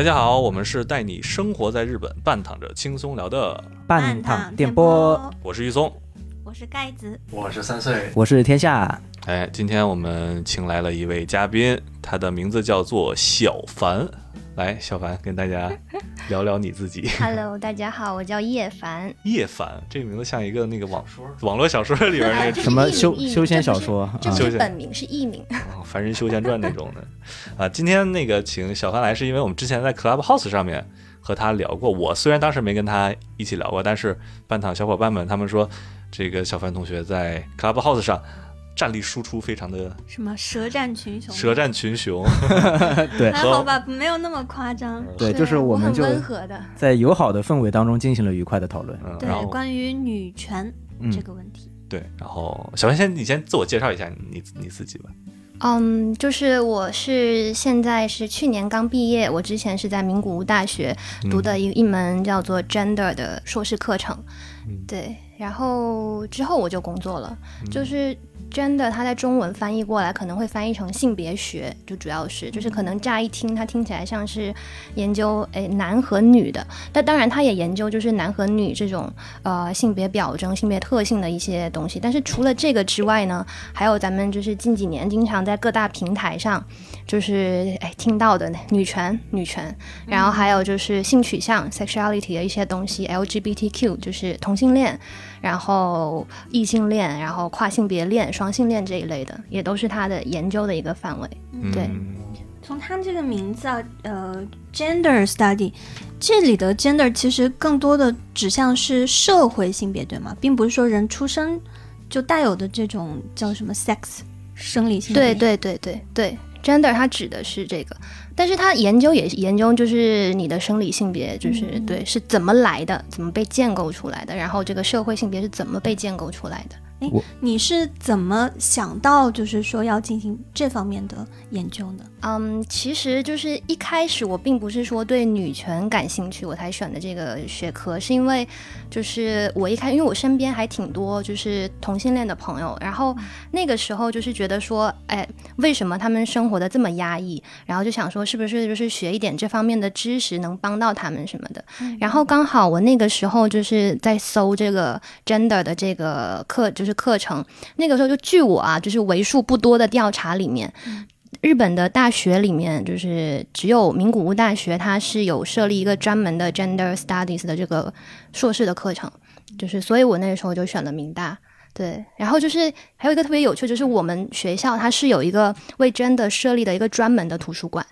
大家好，我们是带你生活在日本，半躺着轻松聊的，半躺电波，我是玉松，我是盖子，我是三岁，我是天下。哎，今天我们请来了一位嘉宾，他的名字叫做小凡。来，小凡跟大家聊聊你自己。Hello，大家好，我叫叶凡。叶凡这个名字像一个那个网 网络小说里边那个什么修修仙小说这不啊修仙是本名，是艺名。哦凡人修仙传那种的啊。今天那个请小凡来，是因为我们之前在 Clubhouse 上面和他聊过。我虽然当时没跟他一起聊过，但是半躺小伙伴们他们说，这个小凡同学在 Clubhouse 上战力输出非常的什么舌战群雄？舌战群雄。对 还好吧，没有那么夸张。对，就是我们温和的。在友好的氛围当中进行了愉快的讨论。嗯，对关于女权嗯这个问题。对，然后小文先你先自我介绍一下你你自己吧。嗯，就是我是现在是去年刚毕业，我之前是在名古屋大学读的一一门叫做 Gender 的硕士课程，对，然后之后我就工作了，就是。Gender 它在中文翻译过来可能会翻译成性别学，就主要是就是可能乍一听它听起来像是研究诶男和女的，但当然它也研究就是男和女这种呃性别表征、性别特性的一些东西。但是除了这个之外呢，还有咱们就是近几年经常在各大平台上就是哎听到的女权、女权，然后还有就是性取向 （sexuality） 的一些东西，LGBTQ 就是同性恋，然后异性恋，然后跨性别恋、双性恋这一类的，也都是他的研究的一个范围。对嗯从他这个名字啊，呃，gender study，这里的 gender 其实更多的指向是社会性别，对吗？并不是说人出生就带有的这种叫什么 sex 生理性别。对对对对对，gender 它指的是这个，但是它研究也是研究就是你的生理性别，就是、嗯对是怎么来的，怎么被建构出来的，然后这个社会性别是怎么被建构出来的。你是怎么想到就是说要进行这方面的研究呢？嗯，其实就是一开始我并不是说对女权感兴趣我才选的这个学科，是因为就是我一开，因为我身边还挺多就是同性恋的朋友，然后那个时候就是觉得说，哎，为什么他们生活的这么压抑？然后就想说，是不是就是学一点这方面的知识能帮到他们什么的？然后刚好我那个时候就是在搜这个 gender 的这个课，就是课程，那个时候就据我啊，就是为数不多的调查里面。日本的大学里面，就是只有名古屋大学，它是有设立一个专门的 gender studies 的这个硕士的课程，就是所以我那个时候就选了明大。对，然后就是还有一个特别有趣，就是我们学校它是有一个为 gender 设立的一个专门的图书馆。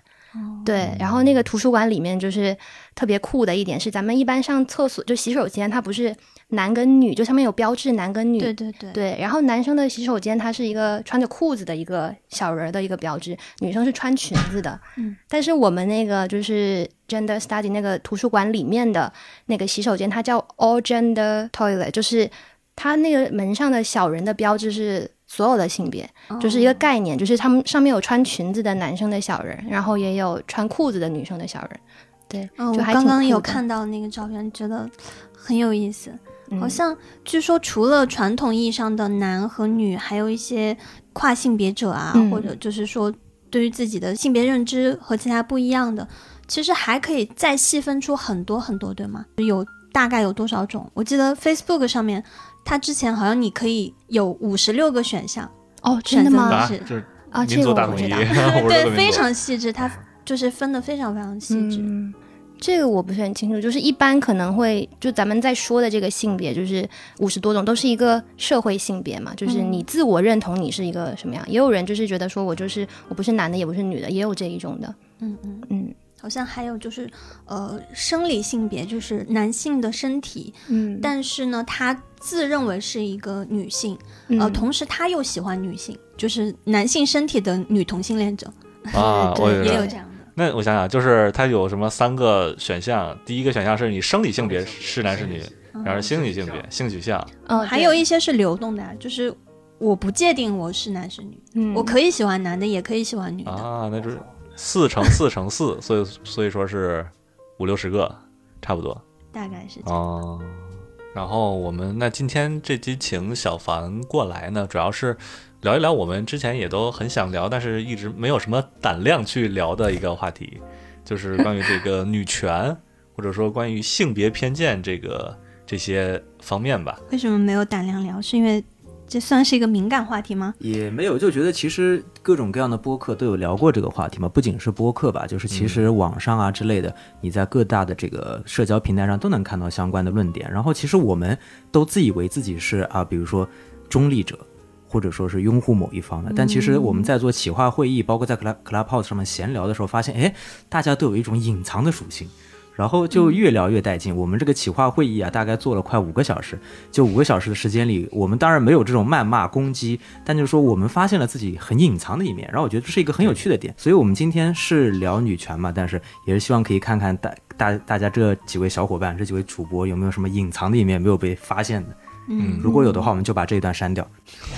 对，然后那个图书馆里面就是特别酷的一点是，咱们一般上厕所就洗手间，它不是男跟女，就上面有标志男跟女，对对对，对，然后男生的洗手间它是一个穿着裤子的一个小人儿的一个标志，女生是穿裙子的。嗯，但是我们那个就是 gender study 那个图书馆里面的那个洗手间，它叫 all gender toilet，就是它那个门上的小人的标志是所有的性别，就是一个概念，就是他们上面有穿裙子的男生的小人，然后也有穿裤子的女生的小人。对，嗯，就我刚刚有看到那个照片，觉得很有意思。嗯好像据说除了传统意义上的男和女，还有一些跨性别者啊，嗯或者就是说对于自己的性别认知和其他不一样的，其实还可以再细分出很多很多，对吗？有大概有多少种？我记得 Facebook 上面，它之前好像你可以有五十六个选项，哦，真的吗？啊，是啊，这个 我不知道。对，非常细致，它就是分的非常非常细致。嗯，这个我不是很清楚，就是一般可能会就咱们在说的这个性别，就是五十多种，都是一个社会性别嘛，就是嗯你自我认同你是一个什么样。也有人就是觉得说我就是我不是男的，也不是女的，也有这一种的。嗯嗯。嗯好像还有就是，呃，生理性别就是男性的身体，嗯，但是呢，他自认为是一个女性，嗯呃，同时他又喜欢女性，就是男性身体的女同性恋者啊，对也有有这样的。那我想想，就是他有什么三个选项？第一个选项是你生理性别是男是女，然后是心理性别、性取向。哦，还有一些是流动的啊，就是我不界定我是男是女，嗯，我可以喜欢男的，也可以喜欢女的。啊，那就是四乘四乘四，所以所以说是五六十个，差不多大概是这样。哦。然后我们那今天这期请小凡过来呢，主要是聊一聊我们之前也都很想聊，但是一直没有什么胆量去聊的一个话题，就是关于这个女权，或者说关于性别偏见这个这些方面吧。为什么没有胆量聊？是因为这算是一个敏感话题吗？也没有，就觉得其实各种各样的播客都有聊过这个话题嘛，不仅是播客吧，就是其实网上啊之类的，你在各大的这个社交平台上都能看到相关的论点。然后其实我们都自以为自己是啊，比如说中立者，或者说是拥护某一方的，但其实我们在做企划会议，包括在 Club Clubhouse 上面闲聊的时候，发现哎，大家都有一种隐藏的属性。然后就越聊越带劲。我们这个企划会议啊，大概做了快五个小时。就五个小时的时间里，我们当然没有这种谩骂攻击，但就是说我们发现了自己很隐藏的一面。然后我觉得这是一个很有趣的点。所以我们今天是聊女权嘛，但是也是希望可以看看大大大家这几位小伙伴、这几位主播有没有什么隐藏的一面没有被发现的。嗯如果有的话，我们就把这一段删掉。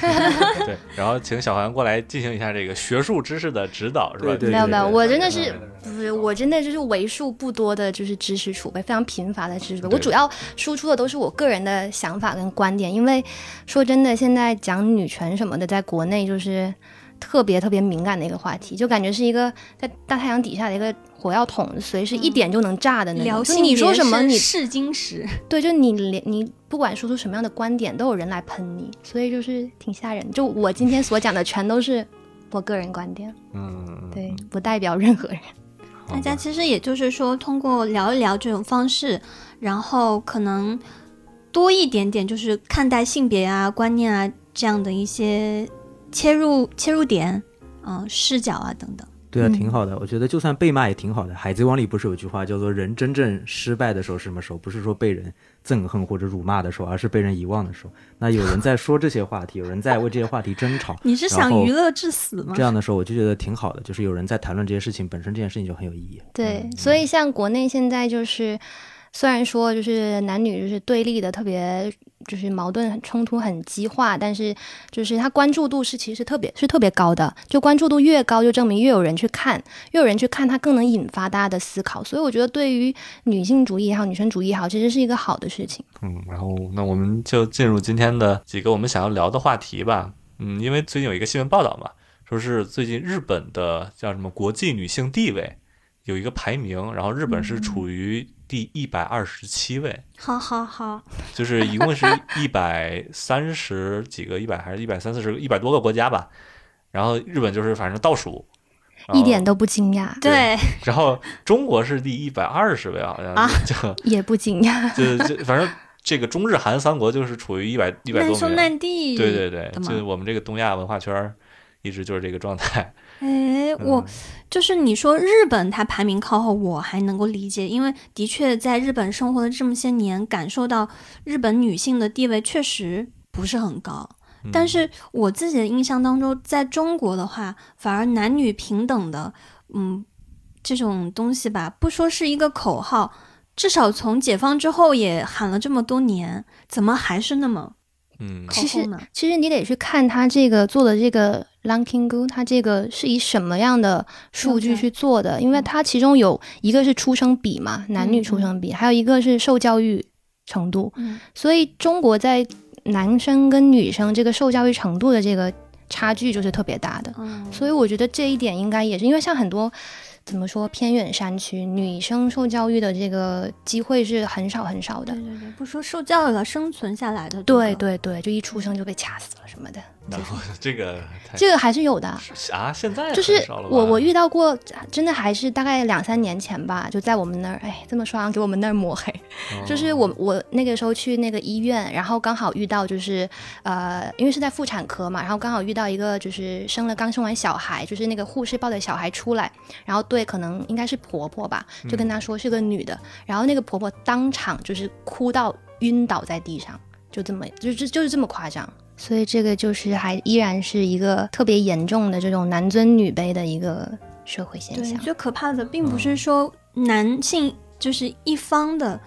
对，然后请小韩过来进行一下这个学术知识的指导，是吧？对对没有没有，我真的嗯是不是我真的就是为数不多的，就是知识储备非常贫乏的知识储备。我主要输出的都是我个人的想法跟观点，因为说真的，现在讲女权什么的，在国内就是特别特别敏感的一个话题，就感觉是一个在大太阳底下的一个火药桶，随时一点就能炸的那种。就你说什么，你是试金石，对，就你连你不管说出什么样的观点，都有人来喷你，所以就是挺吓人。就我今天所讲的，全都是我个人观点，嗯，对，不代表任何人。大家其实也就是说，通过聊一聊这种方式，然后可能多一点点，就是看待性别啊、观念啊这样的一些切入切入点，嗯、视角啊等等。对啊，嗯挺好的。我觉得就算被骂也挺好的。海贼王里不是有句话叫做“人真正失败的时候是什么时候？不是说被人憎恨或者辱骂的时候，而是被人遗忘的时候。”那有人在说这些话题，有人在为这些话题争吵，你是想娱乐至死吗这？样的时候，我就觉得挺好的。就是有人在谈论这些事情，本身这件事情就很有意义。对，所以像国内现在就是，虽然说就是男女就是对立的特别，就是矛盾冲突很激化，但是就是它关注度是其实特别是特别高的，就关注度越高，就证明越有人去看，越有人去看，它更能引发大家的思考。所以我觉得对于女性主义也好，女权主义也好，其实是一个好的事情。嗯，然后那我们就进入今天的几个我们想要聊的话题吧。嗯，因为最近有一个新闻报道嘛，说是最近日本的叫什么国际女性地位有一个排名，然后日本是处于第一百二十七位，好好好，就是一共是一百三十几个，一百还是一百三四十个，一百多个国家吧。然后日本就是反正倒数，一点都不惊讶，对，然后中国是第一百二十位，好像啊就 也不惊讶。就就反正这个中日韩三国就是处于一百一百难兄多名。难弟。对对对就是我们这个东亚文化圈儿一直就是这个状态。哎，我就是你说日本它排名靠后，我还能够理解，因为的确在日本生活了这么些年，感受到日本女性的地位确实不是很高。嗯但是我自己的印象当中，在中国的话，反而男女平等的，嗯，这种东西吧，不说是一个口号，至少从解放之后也喊了这么多年，怎么还是那么嗯靠其实后呢？其实你得去看他这个做的这个 ranking go，它这个是以什么样的数据去做的？因为它其中有一个是出生比嘛，男女出生比，还有一个是受教育程度。嗯所以中国在男生跟女生这个受教育程度的这个差距就是特别大的。嗯，所以我觉得这一点应该也是因为像很多怎么说偏远山区，女生受教育的这个机会是很少很少的对。对对，不说受教育了，生存下来的，对，对对，就一出生就被掐死了什么的，然后这个这个还是有的。啊，现在就是我我遇到过，真的还是大概两三年前吧，就在我们那儿，哎，这么说像给我们那儿抹黑。哦就是我我那个时候去那个医院，然后刚好遇到就是呃，因为是在妇产科嘛，然后刚好遇到一个就是生了刚生完小孩，就是那个护士抱着小孩出来，然后对，可能应该是婆婆吧，就跟她说是个女的，然后那个婆婆当场就是哭到晕倒在地上，就这么就就就是这么夸张。所以这个就是还依然是一个特别严重的这种男尊女卑的一个社会现对，象。最可怕的并不是说男性就是一方的，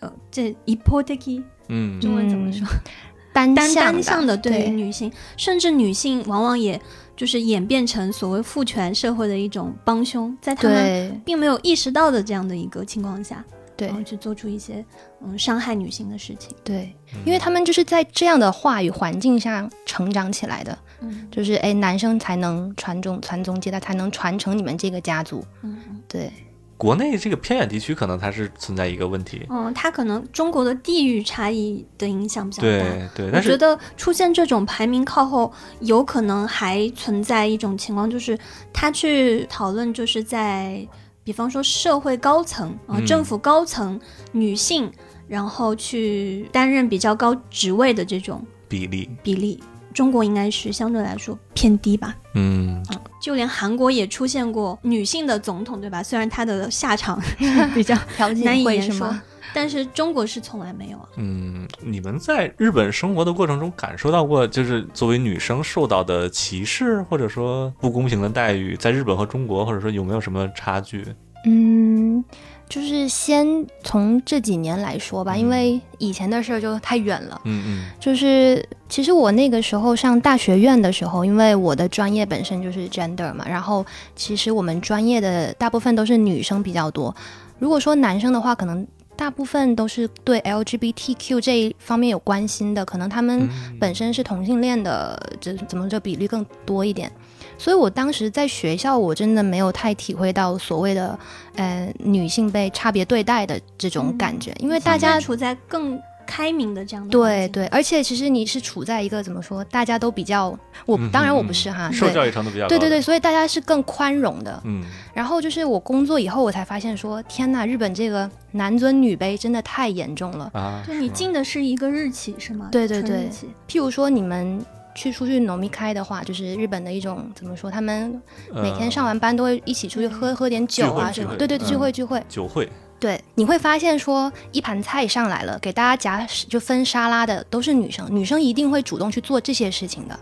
呃，这一波 t a 嗯。中文怎么说？单单向单向的对于女性，甚至女性往往也就是演变成所谓父权社会的一种帮凶，在他们并没有意识到的这样的一个情况下，对然后去做出一些嗯伤害女性的事情。对，因为他们就是在这样的话语环境下成长起来的，嗯就是哎，男生才能传宗传宗接代，才能传承你们这个家族。嗯嗯，对，国内这个偏远地区可能它是存在一个问题。嗯，它可能中国的地域差异的影响比较大。对对，但是我觉得出现这种排名靠后，有可能还存在一种情况，就是他去讨论，就是在比方说社会高层啊、嗯政府高层女性，然后去担任比较高职位的这种比例，比例，中国应该是相对来说偏低吧。嗯，就连韩国也出现过女性的总统，对吧？虽然她的下场 比较条件难以言说但是中国是从来没有啊。嗯，你们在日本生活的过程中感受到过，就是作为女生受到的歧视，或者说不公平的待遇，在日本和中国，或者说有没有什么差距？嗯，就是先从这几年来说吧，因为以前的事儿就太远了。嗯嗯就是其实我那个时候上大学院的时候，因为我的专业本身就是 gender 嘛，然后其实我们专业的大部分都是女生比较多。如果说男生的话，可能大部分都是对 LGBTQ 这一方面有关心的，可能他们嗯本身是同性恋的，这怎么这比例更多一点。所以我当时在学校，我真的没有太体会到所谓的呃女性被差别对待的这种感觉，因为大家处在更开明的这样的对对，而且其实你是处在一个怎么说，大家都比较，我嗯当然我嗯不是哈，受对教育程度比较高。对对对，，所以大家是更宽容的。嗯。然后就是我工作以后，我才发现说，天呐，日本这个男尊女卑真的太严重了。啊，就你进的是一个日企是吗？对对对。譬如说你们去出去农密开的话，就是日本的一种怎么说，他们每天上完班都会一起出去喝、喝点酒啊什么，对对对，聚嗯。会聚会。酒会，对，你会发现说一盘菜上来了，给大家夹就分沙拉的都是女生，女生一定会主动去做这些事情的。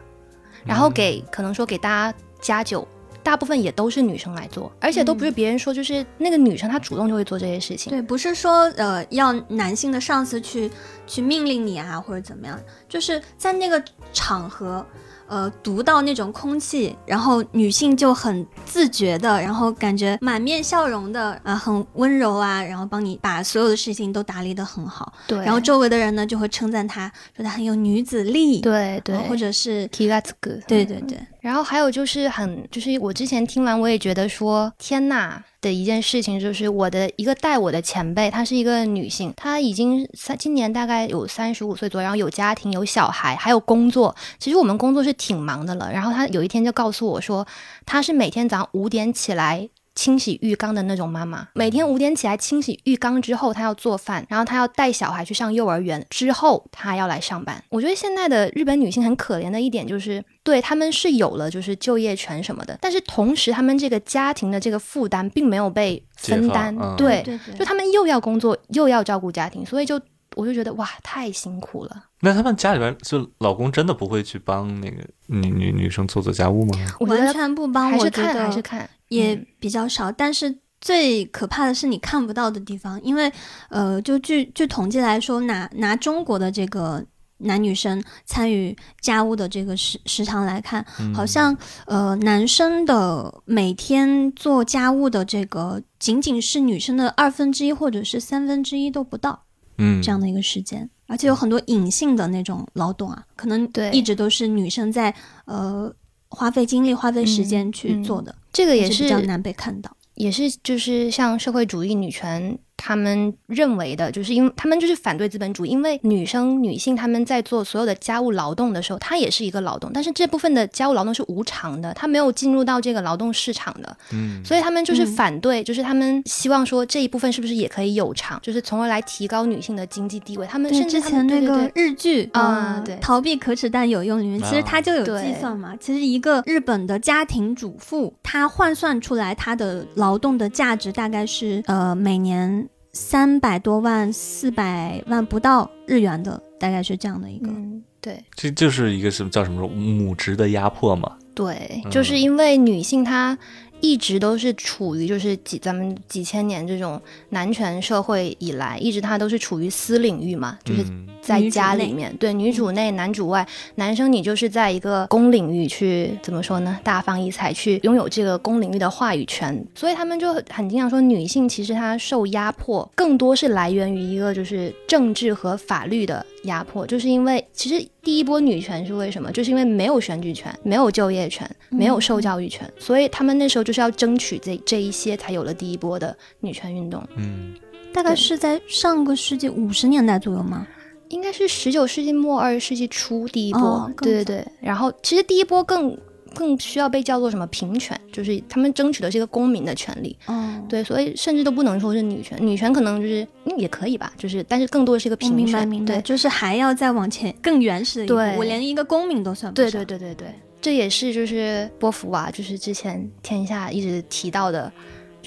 然后给可能说给大家加酒，大部分也都是女生来做，而且都不是别人说，就是那个女生她主动就会做这些事情。对，不是说呃要男性的上司去去命令你啊，或者怎么样，就是在那个场合。呃，读到那种空气，然后女性就很自觉的，然后感觉满面笑容的，啊、很温柔啊，然后帮你把所有的事情都打理得很好，对，然后周围的人呢就会称赞她，说她很有女子力，对。对，呃或者是 k i g a t s u 对对。对，然后还有就是很，就是我之前听完我也觉得说天呐的一件事情，就是我的一个带我的前辈，她是一个女性，她已经三今年大概有三十五岁左右，然后有家庭有小孩，还有工作。其实我们工作是挺忙的了。然后她有一天就告诉我说，她是每天早上五点起来。清洗浴缸的那种妈妈，每天五点起来清洗浴缸之后，她要做饭，然后她要带小孩去上幼儿园，之后她还要来上班。我觉得现在的日本女性很可怜的一点就是，对他们是有了就是就业权什么的，但是同时他们这个家庭的这个负担并没有被分担，嗯对，对对，就他们又要工作又要照顾家庭，所以就我就觉得哇，太辛苦了。那他们家里边就老公真的不会去帮那个女女女生做做家务吗？我完全不帮，还是看还是看，也嗯。比较少，但是最可怕的是你看不到的地方，因为呃，就据据统计来说，拿拿中国的这个男女生参与家务的这个时时长来看，嗯。好像呃男生的每天做家务的这个仅仅是女生的二分之一或者是三分之一都不到嗯。这样的一个时间。而且有很多隐性的那种劳动啊，可能对。一直都是女生在呃花费精力、花费时间去做的，这个也是比较难被看到。也是就是像社会主义女权他们认为的，就是因为他们就是反对资本主义，因为女生女性她们在做所有的家务劳动的时候，她也是一个劳动，但是这部分的家务劳动是无偿的，她没有进入到这个劳动市场的，嗯，所以他们就是嗯反对，就是他们希望说这一部分是不是也可以有偿，就是从而来提高女性的经济地位。他们对，甚至之前那个日剧呃啊对。逃避可耻但有用里面，其实啊它就有计算嘛。其实一个日本的家庭主妇，她换算出来她的劳动的价值大概是呃每年三百多万、四百万不到日元的，大概是这样的一个。嗯，对这就是一个什么叫什么母职的压迫嘛？对，嗯就是因为女性她一直都是处于就是几咱们几千年这种男权社会以来，一直他都是处于私领域嘛，就是嗯在家里面，对女主内男主外，男生你就是在一个公领域去怎么说呢？大放异彩，去拥有这个公领域的话语权，所以他们就很经常说，女性其实她受压迫更多是来源于一个就是政治和法律的压迫，就是因为其实第一波女权是为什么？就是因为没有选举权、没有就业权、没有受教育权，所以他们那时候就是要争取这这一些，才有了第一波的女权运动。嗯，大概是在上个世纪五十年代左右吗？应该是十九世纪末二十世纪初第一波，哦对对对。然后其实第一波更更需要被叫做什么平权，就是他们争取的是一个公民的权利。嗯，对，所以甚至都不能说是女权，女权可能就是、嗯、也可以吧，就是但是更多的是一个平权。明白明白，对就是还要再往前更原始的一步，对我连一个公民都算不对上。对对对对，这也是就是波伏娃，就是之前天下一直提到的，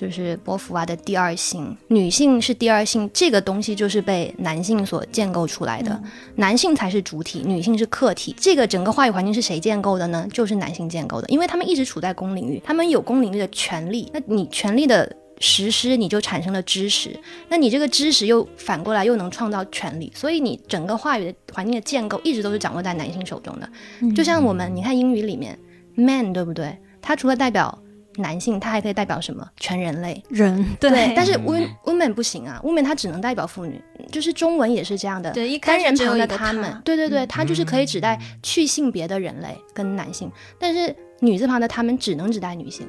就是波伏娃的第二性，女性是第二性，这个东西就是被男性所建构出来的，嗯男性才是主体，女性是客体。这个整个话语环境是谁建构的呢？就是男性建构的，因为他们一直处在公领域，他们有公领域的权利，那你权利的。实施你就产生了知识，那你这个知识又反过来又能创造权利，所以你整个话语的环境的建构一直都是掌握在男性手中的。嗯就像我们，你看英语里面 man 对不对？它除了代表男性，他还可以代表什么？全人类。人对，但是嗯 women women 不行啊，women 它只能代表妇女，就是中文也是这样的。对一开单人旁始只有的他们，对对对，嗯它就是可以指代去性别的人类跟男性，但是女字旁的他们只能指代女性。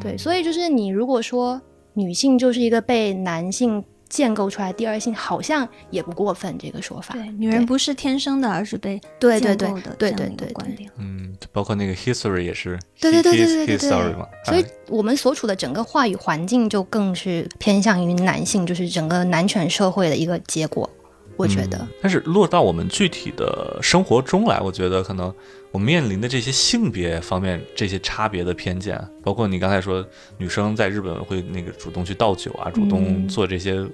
对，所以就是你如果说女性就是一个被男性建构出来第二性，好像也不过分这个说法。对，女人不是天生的，而是被对对对建构的对这样一个对对对观点。嗯，包括那个 history 也是，对对对对对对 his 对 story 嘛，所以啊我们所处的整个话语环境就更是偏向于男性，就是整个男权社会的一个结果。我觉得，嗯但是落到我们具体的生活中来，我觉得可能我们面临的这些性别方面这些差别的偏见，包括你刚才说女生在日本会那个主动去倒酒啊，主动嗯做这些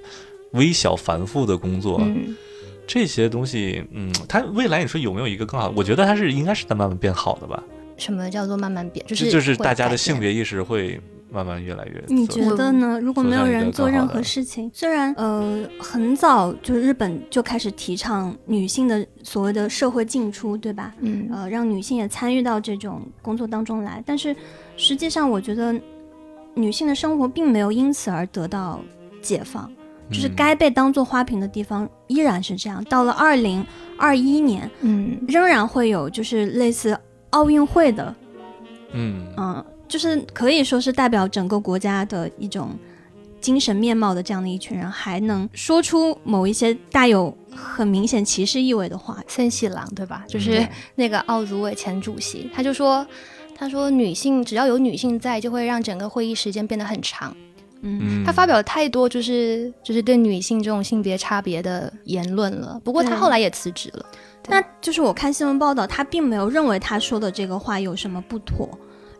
微小繁复的工作，嗯，这些东西，嗯，它未来你说有没有一个更好？我觉得它是应该是在慢慢变好的吧，什么叫做慢慢变？就就是就是大家的性别意识会慢慢越来越你觉得呢？如果没有人做任何事情，虽然呃很早就日本就开始提倡女性的所谓的社会进出，对吧？嗯呃，让女性也参与到这种工作当中来，但是实际上我觉得女性的生活并没有因此而得到解放，就是嗯该被当做花瓶的地方依然是这样。到了二零二一年，嗯仍然会有就是类似奥运会的嗯嗯，就是可以说是代表整个国家的一种精神面貌的这样的一群人，还能说出某一些带有很明显歧视意味的话。森喜朗对吧？就是嗯那个奥组委前主席，他就说，他说女性只要有女性在，就会让整个会议时间变得很长。嗯，嗯，他发表了太多就是就是对女性这种性别差别的言论了。不过他后来也辞职了。那就是我看新闻报道，他并没有认为他说的这个话有什么不妥，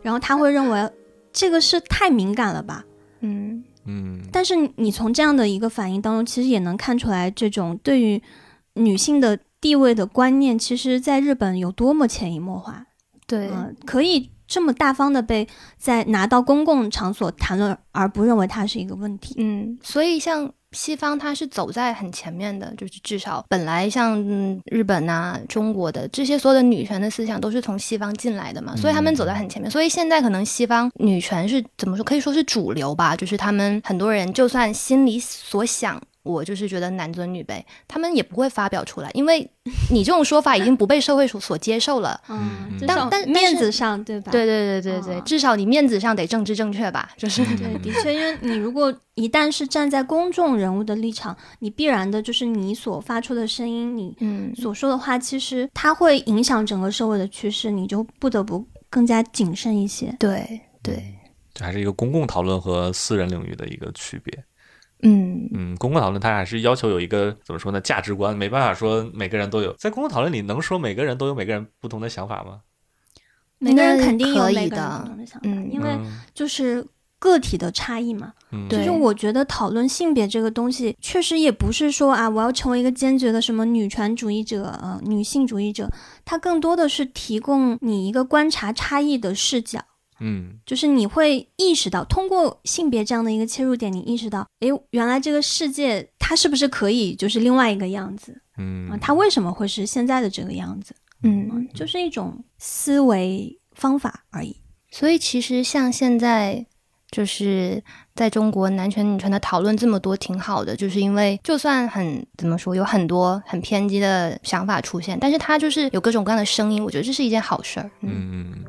然后他会认为这个是太敏感了吧。嗯嗯但是你从这样的一个反应当中，其实也能看出来，这种对于女性的地位的观念，其实在日本有多么潜移默化。对，嗯，可以这么大方的被在拿到公共场所谈论，而不认为它是一个问题。嗯，所以像西方，它是走在很前面的，就是至少本来像嗯日本呐、中国的这些所有的女权的思想都是从西方进来的嘛，所以他们走在很前面。所以现在可能西方女权是怎么说，可以说是主流吧，就是他们很多人就算心里所想。我就是觉得男尊女卑，他们也不会发表出来，因为你这种说法已经不被社会所所接受了。嗯至少但但面子上，对吧？对对对对对，哦至少你面子上得政治正确吧，就是对，的确，因为你如果一旦是站在公众人物的立场，你必然的就是你所发出的声音，你嗯所说的话，其实它会影响整个社会的趋势，你就不得不更加谨慎一些。对对，这还是一个公共讨论和私人领域的一个区别。嗯嗯，公共讨论它还是要求有一个怎么说呢？价值观，没办法说每个人都有。在公共讨论里，能说每个人都有每个人不同的想法吗？每个人肯定有每个人不同的想法，嗯因为嗯就是个体的差异嘛。嗯，对其实我觉得讨论性别这个东西，确实也不是说啊，我要成为一个坚决的什么女权主义者、呃女性主义者，它更多的是提供你一个观察差异的视角。嗯就是你会意识到，通过性别这样的一个切入点，你意识到，诶，原来这个世界它是不是可以就是另外一个样子嗯啊？它为什么会是现在的这个样子？嗯嗯，就是一种思维方法而已。所以其实像现在就是在中国男权女权的讨论这么多，挺好的，就是因为就算很怎么说，有很多很偏激的想法出现，但是它就是有各种各样的声音，我觉得这是一件好事儿。嗯，嗯，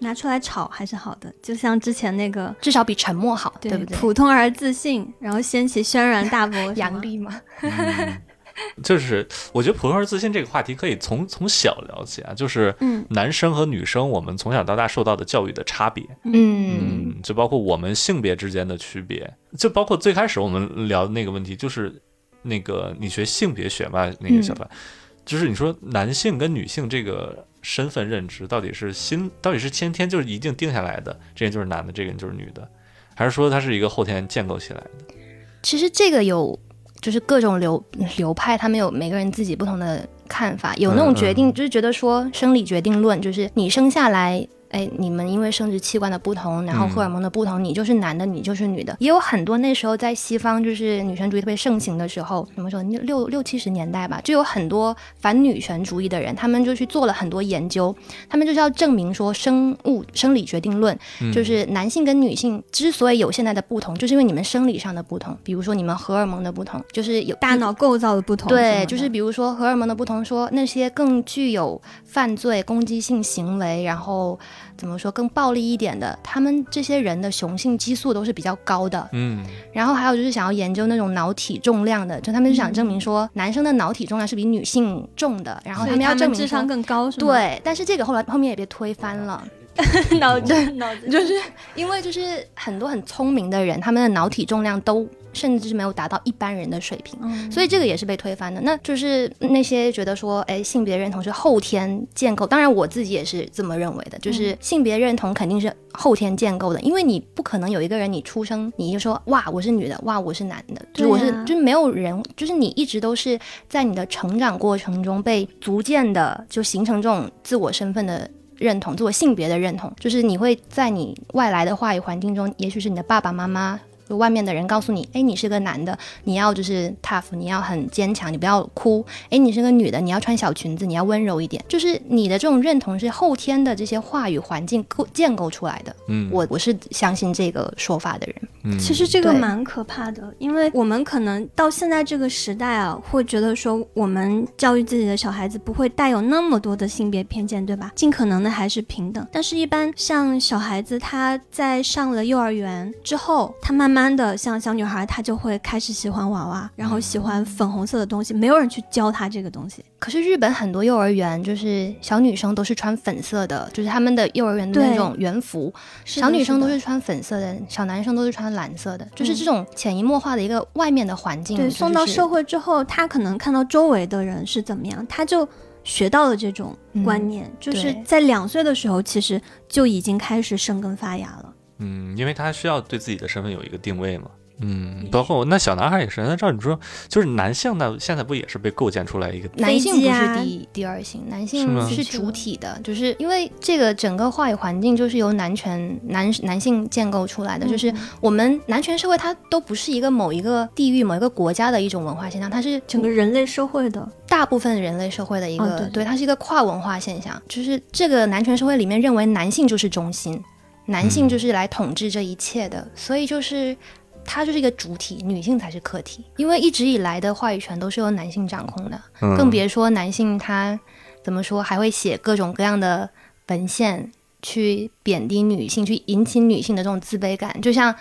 拿出来炒还是好的，就像之前那个至少比沉默好，对不对？普通而自信，然后掀起轩然大波，杨笠嘛，就是我觉得普通而自信这个话题可以从从小了解啊，就是嗯。男生和女生我们从小到大受到的教育的差别，嗯。嗯，就包括我们性别之间的区别，就包括最开始我们聊的那个问题，就是那个你学性别学嘛，那个小范，就是你说男性跟女性这个身份认知到底是心，到底是先天就是一定定下来的，这个人就是男的，这个人就是女的，还是说他是一个后天建构起来的？其实这个有就是各种流流派，他们有每个人自己不同的看法。有那种决定，就是觉得说生理决定论，就是你生下来。哎，你们因为生殖器官的不同，然后荷尔蒙的不同，你就是男的，你就是女的。也有很多那时候在西方，就是女权主义特别盛行的时候，怎么说六六七十年代吧，就有很多反女权主义的人，他们就去做了很多研究，他们就是要证明说生物生理决定论，就是男性跟女性之所以有现在的不同，就是因为你们生理上的不同，比如说你们荷尔蒙的不同，就是有大脑构造的不同。对，就是比如说荷尔蒙的不同，说那些更具有犯罪攻击性行为，然后怎么说更暴力一点的，他们这些人的雄性激素都是比较高的。嗯然后还有就是想要研究那种脑体重量的，就他们就想证明说男生的脑体重量是比女性重的，然后他们要证明智商更高，是吗？对，但是这个后来后面也被推翻了。对，脑子 脑子就是因为就是很多很聪明的人，他们的脑体重量都甚至是没有达到一般人的水平，嗯所以这个也是被推翻的。那就是那些觉得说，哎，性别认同是后天建构，当然我自己也是这么认为的，就是性别认同肯定是后天建构的，因为你不可能有一个人你出生你就说哇我是女的，哇我是男的，就是我是、啊就是没有人，就是你一直都是在你的成长过程中被逐渐的就形成这种自我身份的认同，自我性别的认同，就是你会在你外来的话语环境中，也许是你的爸爸妈妈。就外面的人告诉你，哎，你是个男的，你要就是 tough，你要很坚强，你不要哭。哎，你是个女的，你要穿小裙子，你要温柔一点。就是你的这种认同是后天的这些话语环境构建构出来的。嗯，我我是相信这个说法的人。嗯其实这个蛮可怕的，因为我们可能到现在这个时代啊，会觉得说我们教育自己的小孩子不会带有那么多的性别偏见，对吧？尽可能的还是平等。但是，一般像小孩子他在上了幼儿园之后，他慢慢的像小女孩，她就会开始喜欢娃娃，然后喜欢粉红色的东西，没有人去教她这个东西。可是日本很多幼儿园就是小女生都是穿粉色的，就是他们的幼儿园的那种园服，小女生都是穿粉色的，小男生都是穿蓝色的，就是这种潜移默化的一个外面的环境。对，送到社会之后，他可能看到周围的人是怎么样，他就学到了这种观念，就是在两岁的时候，其实就已经开始生根发芽了。嗯，因为他需要对自己的身份有一个定位嘛。嗯，包括那小男孩也是。那照你说，就是男性呢，现在不也是被构建出来一个？男性不是飞机啊第第二性，男性吗是主体的，就是因为这个整个话语环境就是由男权男男性建构出来的，就是嗯我们男权社会它都不是一个某一个地域、某一个国家的一种文化现象，它是整个人类社会的，大部分人类社会的一个，哦对它是一个跨文化现象。就是这个男权社会里面认为男性就是中心，男性就是来统治这一切的，所以就是它就是一个主体，女性才是客体。因为一直以来的话语权都是由男性掌控的，嗯更别说男性他怎么说还会写各种各样的文献去贬低女性，去引起女性的这种自卑感。就像，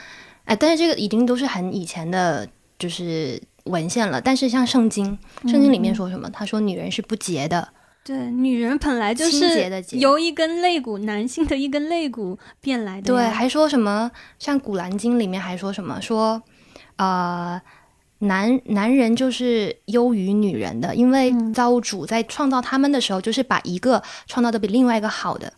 哎，但是这个已经都是很以前的，就是。文献了，但是像圣经，圣经里面说什么？他说女人是不洁的，对，女人本来就是由一根肋骨，男性的一根肋骨变来的对，还说什么？像《古兰经》里面还说什么？说，呃，男男人就是优于女人的，因为嗯造物主在创造他们的时候，就是把一个创造的比另外一个好的。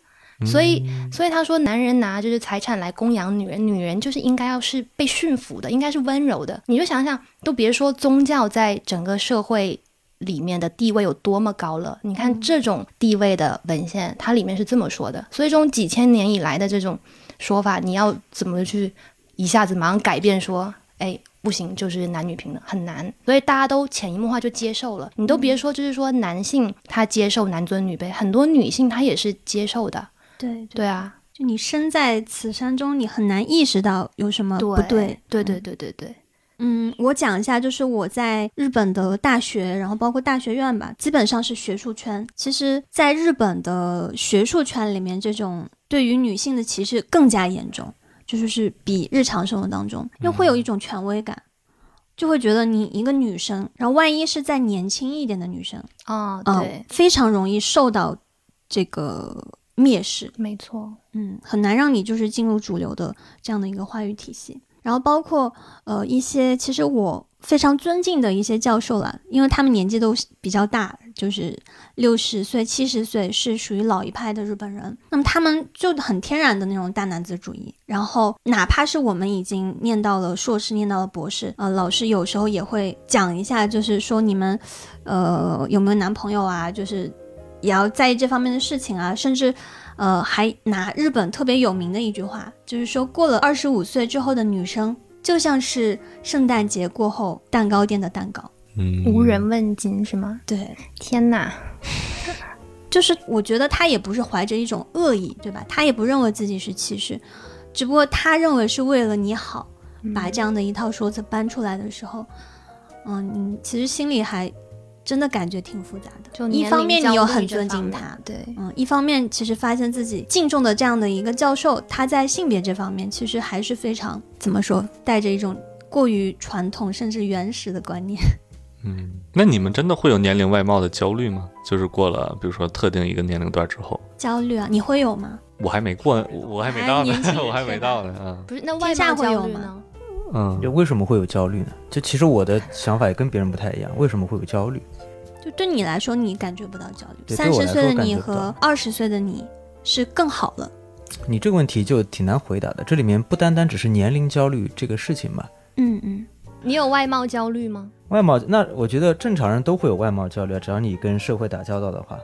所以，所以他说，男人拿就是财产来供养女人，女人就是应该要是被驯服的，应该是温柔的。你就想想，都别说宗教在整个社会里面的地位有多么高了。你看这种地位的文献，它里面是这么说的。所以，这种几千年以来的这种说法，你要怎么去一下子马上改变说，哎？不行，就是男女平等很难，所以大家都潜移默化就接受了。你都别说，就是说男性他接受男尊女卑，很多女性她也是接受的。对对，对啊，就你身在此山中，你很难意识到有什么不对。对对对对对。嗯，我讲一下，就是我在日本的大学，然后包括大学院吧，基本上是学术圈。其实，在日本的学术圈里面，这种对于女性的歧视更加严重，就是是比日常生活当中，因为会有一种权威感，就会觉得你一个女生，然后万一是再年轻一点的女生，啊，对，非常容易受到这个蔑视。没错，嗯，很难让你就是进入主流的这样的一个话语体系。然后包括呃一些其实我非常尊敬的一些教授了，因为他们年纪都比较大，就是六十岁、七十岁，是属于老一派的日本人。那么他们就很天然的那种大男子主义。然后哪怕是我们已经念到了硕士、念到了博士，呃，老师有时候也会讲一下，就是说你们呃有没有男朋友啊，就是也要在意这方面的事情啊，甚至。呃，还拿日本特别有名的一句话，就是说过了二十五岁之后的女生，就像是圣诞节过后蛋糕店的蛋糕，嗯，无人问津是吗？对，天哪，就是我觉得他也不是怀着一种恶意，对吧？他也不认为自己是歧视，只不过他认为是为了你好，把这样的一套说辞搬出来的时候，嗯，你其实心里还。真的感觉挺复杂的，就一方面你又很尊敬他，对，嗯，一方面其实发现自己敬重的这样的一个教授，他在性别这方面其实还是非常怎么说，带着一种过于传统甚至原始的观念。嗯，那你们真的会有年龄外貌的焦虑吗？就是过了，比如说特定一个年龄段之后，焦虑啊？你会有吗？我还没过，我还没到呢，我还没到呢。嗯，不是，那外貌会有吗？嗯，就为什么会有焦虑呢？就其实我的想法也跟别人不太一样，为什么会有焦虑？就对你来说，你感觉不到焦虑。三十岁的你和二十岁的你是更好了。你这个问题就挺难回答的。这里面不单单只是年龄焦虑这个事情吧？嗯嗯。你有外貌焦虑吗？外貌，那我觉得正常人都会有外貌焦虑，只要你跟社会打交道的话。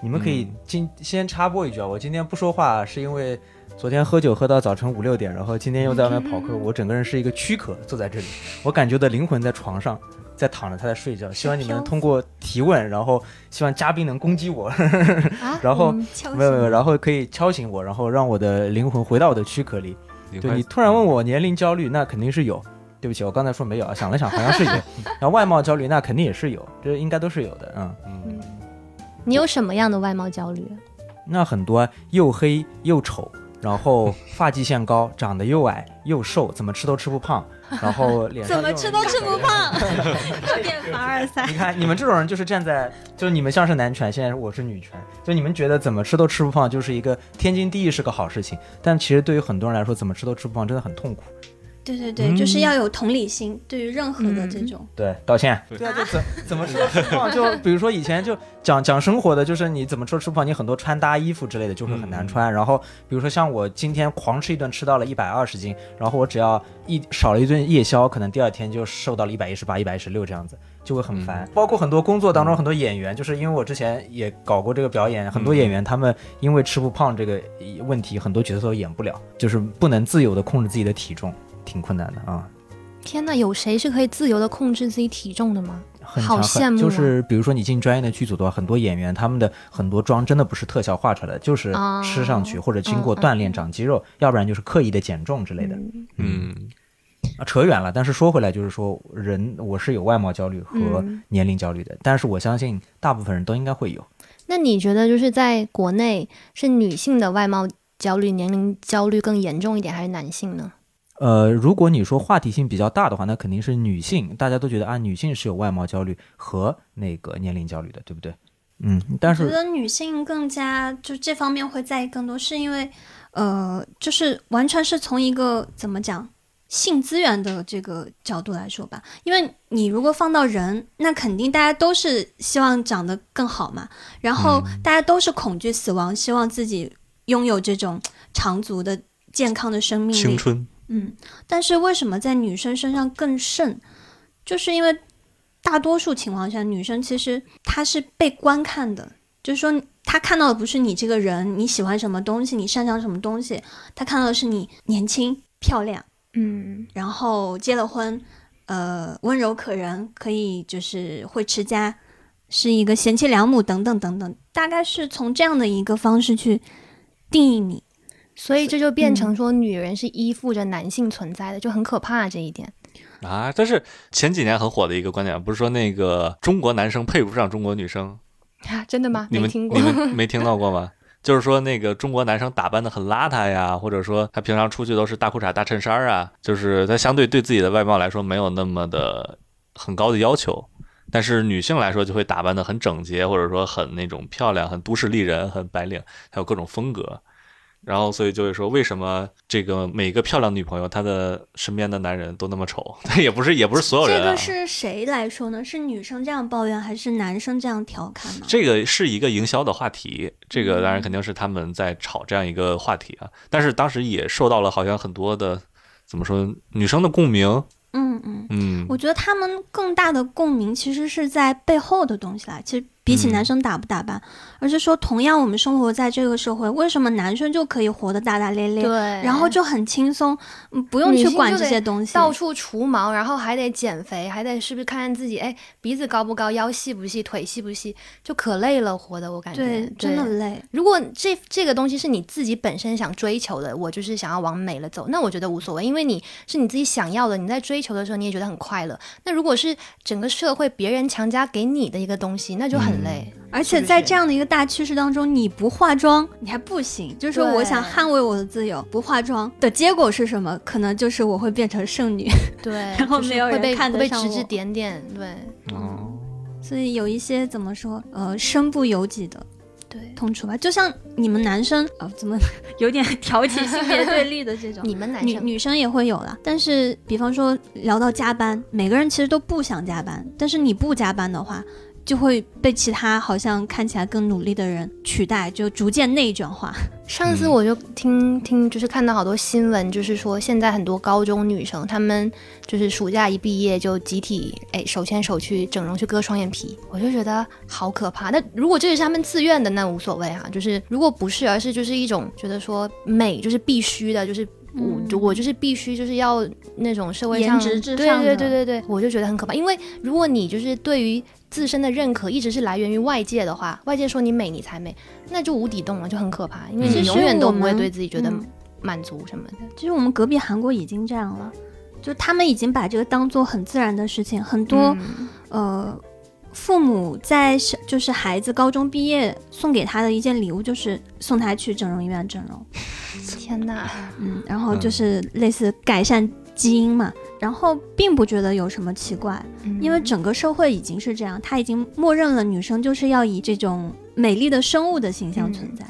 你们可以今先插播一句啊，我今天不说话是因为昨天喝酒喝到早晨五六点，然后今天又在外面跑课，我整个人是一个躯壳坐在这里，我感觉的灵魂在床上。在躺着，他在睡觉。希望你们通过提问，然后希望嘉宾能攻击我，然后没有没有，然后可以敲醒我，然后让我的灵魂回到我的躯壳里。对你突然问我年龄焦虑，那肯定是有。对不起，我刚才说没有啊，想了想好像是有。然后外貌焦虑，那肯定也是有，这应该都是有的。嗯嗯。你有什么样的外貌焦虑？那很多，又黑又丑。然后发际线高，长得又矮又瘦，怎么吃都吃不胖。然后脸怎么吃都吃不胖，有点凡尔赛。你看你们这种人就是站在，就是你们像是男权，现在我是女权，就你们觉得怎么吃都吃不胖就是一个天经地义是个好事情，但其实对于很多人来说，怎么吃都吃不胖真的很痛苦。对对对，就是要有同理心，对于任何的这种。对，道歉。对啊，就怎怎么吃都吃不胖，就比如说以前就讲讲生活的，就是你怎么吃都吃不胖，你很多穿搭衣服之类的就会很难穿。然后比如说像我今天狂吃一顿，吃到了一百二十斤，然后我只要一少了一顿夜宵，可能第二天就瘦到了一百一十八、一百一十六这样子，就会很烦。包括很多工作当中很多演员，就是因为我之前也搞过这个表演，很多演员他们因为吃不胖这个问题，很多角色都演不了，就是不能自由的控制自己的体重。挺困难的啊！天哪，有谁是可以自由的控制自己体重的吗？好羡慕。就是比如说你进专业的剧组的话，很多演员他们的很多妆真的不是特效画出来的，就是吃上去或者经过锻炼长肌肉，要不然就是刻意的减重之类的。嗯，啊，扯远了。但是说回来，就是说人我是有外貌焦虑和年龄焦虑的，但是我相信大部分人都应该会有。那你觉得就是在国内是女性的外貌焦虑、年龄焦虑更严重一点，还是男性呢？呃，如果你说话题性比较大的话，那肯定是女性，大家都觉得啊，女性是有外貌焦虑和那个年龄焦虑的，对不对？嗯，但是我觉得女性更加就这方面会在意更多，是因为呃，就是完全是从一个怎么讲性资源的这个角度来说吧，因为你如果放到人，那肯定大家都是希望长得更好嘛，然后大家都是恐惧死亡，希望自己拥有这种长足的健康的生命青春。嗯，但是为什么在女生身上更甚？就是因为大多数情况下，女生其实她是被观看的，就是说她看到的不是你这个人，你喜欢什么东西，你擅长什么东西，她看到的是你年轻漂亮，嗯，然后结了婚，呃，温柔可人，可以就是会持家，是一个贤妻良母等等等等，大概是从这样的一个方式去定义你。所以这就变成说女人是依附着男性存在的，就很可怕这一点。啊，但是前几年很火的一个观点，不是说那个中国男生配不上中国女生，啊，真的吗？你们没听过你。们 没听到过吗？就是说那个中国男生打扮的很邋遢呀，或者说他平常出去都是大裤衩大衬衫啊，就是他相对对自己的外貌来说没有那么的很高的要求。但是女性来说就会打扮的很整洁，或者说很那种漂亮，很都市丽人，很白领，还有各种风格。然后所以就会说，为什么这个每个漂亮女朋友她的身边的男人都那么丑？也不是也不是所有人、啊，这个是谁来说呢？是女生这样抱怨，还是男生这样调侃呢？这个是一个营销的话题，这个当然肯定是他们在炒这样一个话题啊。但是当时也受到了好像很多的怎么说女生的共鸣，嗯嗯，嗯，我觉得他们更大的共鸣其实是在背后的东西啦。其实比起嗯男生打不打扮，而是说同样我们生活在这个社会，为什么男生就可以活得大大咧咧，对，然后就很轻松，嗯不用去管这些东西。到处除毛，然后还得减肥，还得是不是看看自己，哎，鼻子高不高，腰细不细，腿细不细，就可累了，活的我感觉。对，真的累。如果这这个东西是你自己本身想追求的，我就是想要往美了走，那我觉得无所谓，因为你是你自己想要的，你在追求的时候你也觉得很快乐。那如果是整个社会别人强加给你的一个东西，那就很累。而且在这样的一个大趋势当中，你不化妆你还不行。就是说，我想捍卫我的自由，不化妆的结果是什么？可能就是我会变成剩女。对，然后没有人被会被看得上我指指点点，对哦，所以有一些怎么说，呃，身不由己的对。痛楚吧。就像你们男生，呃，怎么 有点挑起性别对立的这种。你们男生女女生也会有啦，但是比方说聊到加班，每个人其实都不想加班，但是你不加班的话，就会被其他好像看起来更努力的人取代，就逐渐内卷化。上次我就听听，就是看到好多新闻，就是说现在很多高中女生，她们就是暑假一毕业就集体哎手牵手去整容去割双眼皮，我就觉得好可怕。那如果这是他们自愿的，那无所谓哈、就是如果不是，而是就是一种觉得说美就是必须的，就是。我我就是必须就是要那种社会上颜值至对上对对对对，我就觉得很可怕。因为如果你就是对于自身的认可一直是来源于外界的话，外界说你美你才美，那就无底洞了，就很可怕。因为你永远都不会对自己觉得嗯满足什么的。其实我们隔壁韩国已经这样了，就他们已经把这个当做很自然的事情，很多、嗯呃，父母在小就是孩子高中毕业送给他的一件礼物，就是送他去整容医院整容，天哪，嗯，然后就是类似改善基因嘛，然后并不觉得有什么奇怪，因为整个社会已经是这样，他已经默认了女生就是要以这种美丽的生物的形象存在。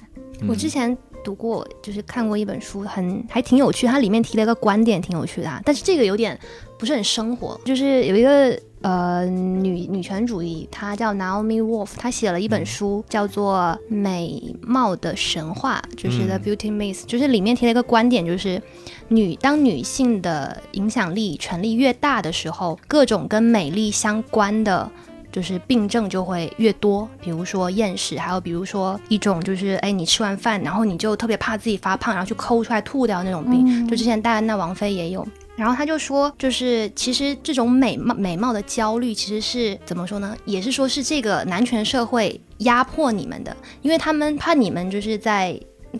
我之前读过，就是看过一本书，很还挺有趣，它里面提了一个观点，挺有趣的、啊。但是这个有点不是很生活，就是有一个呃女女权主义，她叫 Naomi Wolf，她写了一本书，叫做《美貌的神话》，就是嗯 The Beauty Myth，、就是里面提了一个观点，就是女当女性的影响力、权力越大的时候，各种跟美丽相关的。就是病症就会越多，比如说厌食，还有比如说一种就是，哎，你吃完饭，然后你就特别怕自己发胖，然后去抠出来吐掉那种病。嗯就之前戴安娜王妃也有。然后他就说，就是其实这种美貌美貌的焦虑，其实是怎么说呢？也是说是这个男权社会压迫你们的，因为他们怕你们就是在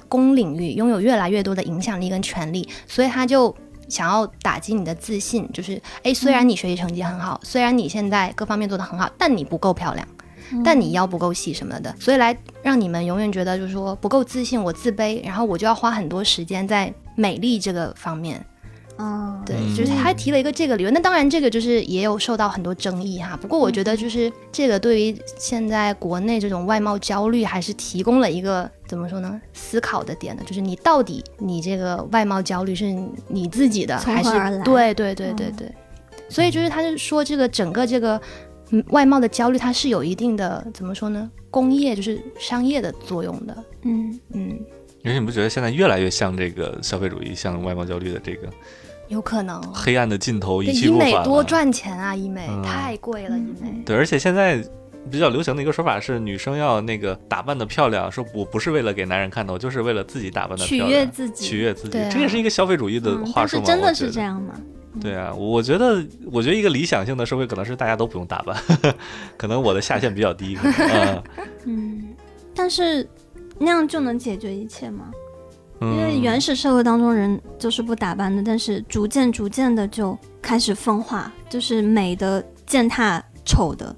公领域拥有越来越多的影响力跟权利，所以他就想要打击你的自信，就是哎，虽然你学习成绩很好，虽然你现在各方面做得很好，但你不够漂亮，但你腰不够细什么的，所以来让你们永远觉得就是说不够自信，我自卑，然后我就要花很多时间在美丽这个方面。哦，对，嗯。就是他提了一个这个理论，那当然这个就是也有受到很多争议哈。不过我觉得就是这个对于现在国内这种外貌焦虑，还是提供了一个怎么说呢思考的点呢，就是你到底你这个外貌焦虑是你自己的还是对对对对嗯。对，所以就是他就说这个整个这个嗯外貌的焦虑，它是有一定的怎么说呢工业就是商业的作用的，嗯，嗯，因为你不觉得现在越来越像这个消费主义，像外貌焦虑的这个有可能。黑暗的尽头一对医美去不返了？多赚钱啊！医美、嗯太贵了，医美。对，而且现在比较流行的一个说法是，女生要那个打扮的漂亮，说我不是为了给男人看的，我就是为了自己打扮的取漂亮，悦自己，取悦自己。这也是一个消费主义的嗯话术吗？但是真的是这样吗？对啊，我觉得，我觉得一个理想性的社会可能是大家都不用打扮，可能我的下限比较低。嗯 嗯，但是那样就能解决一切吗？因为原始社会当中人就是不打扮的，但是逐渐逐渐的就开始分化，就是美的践踏丑的，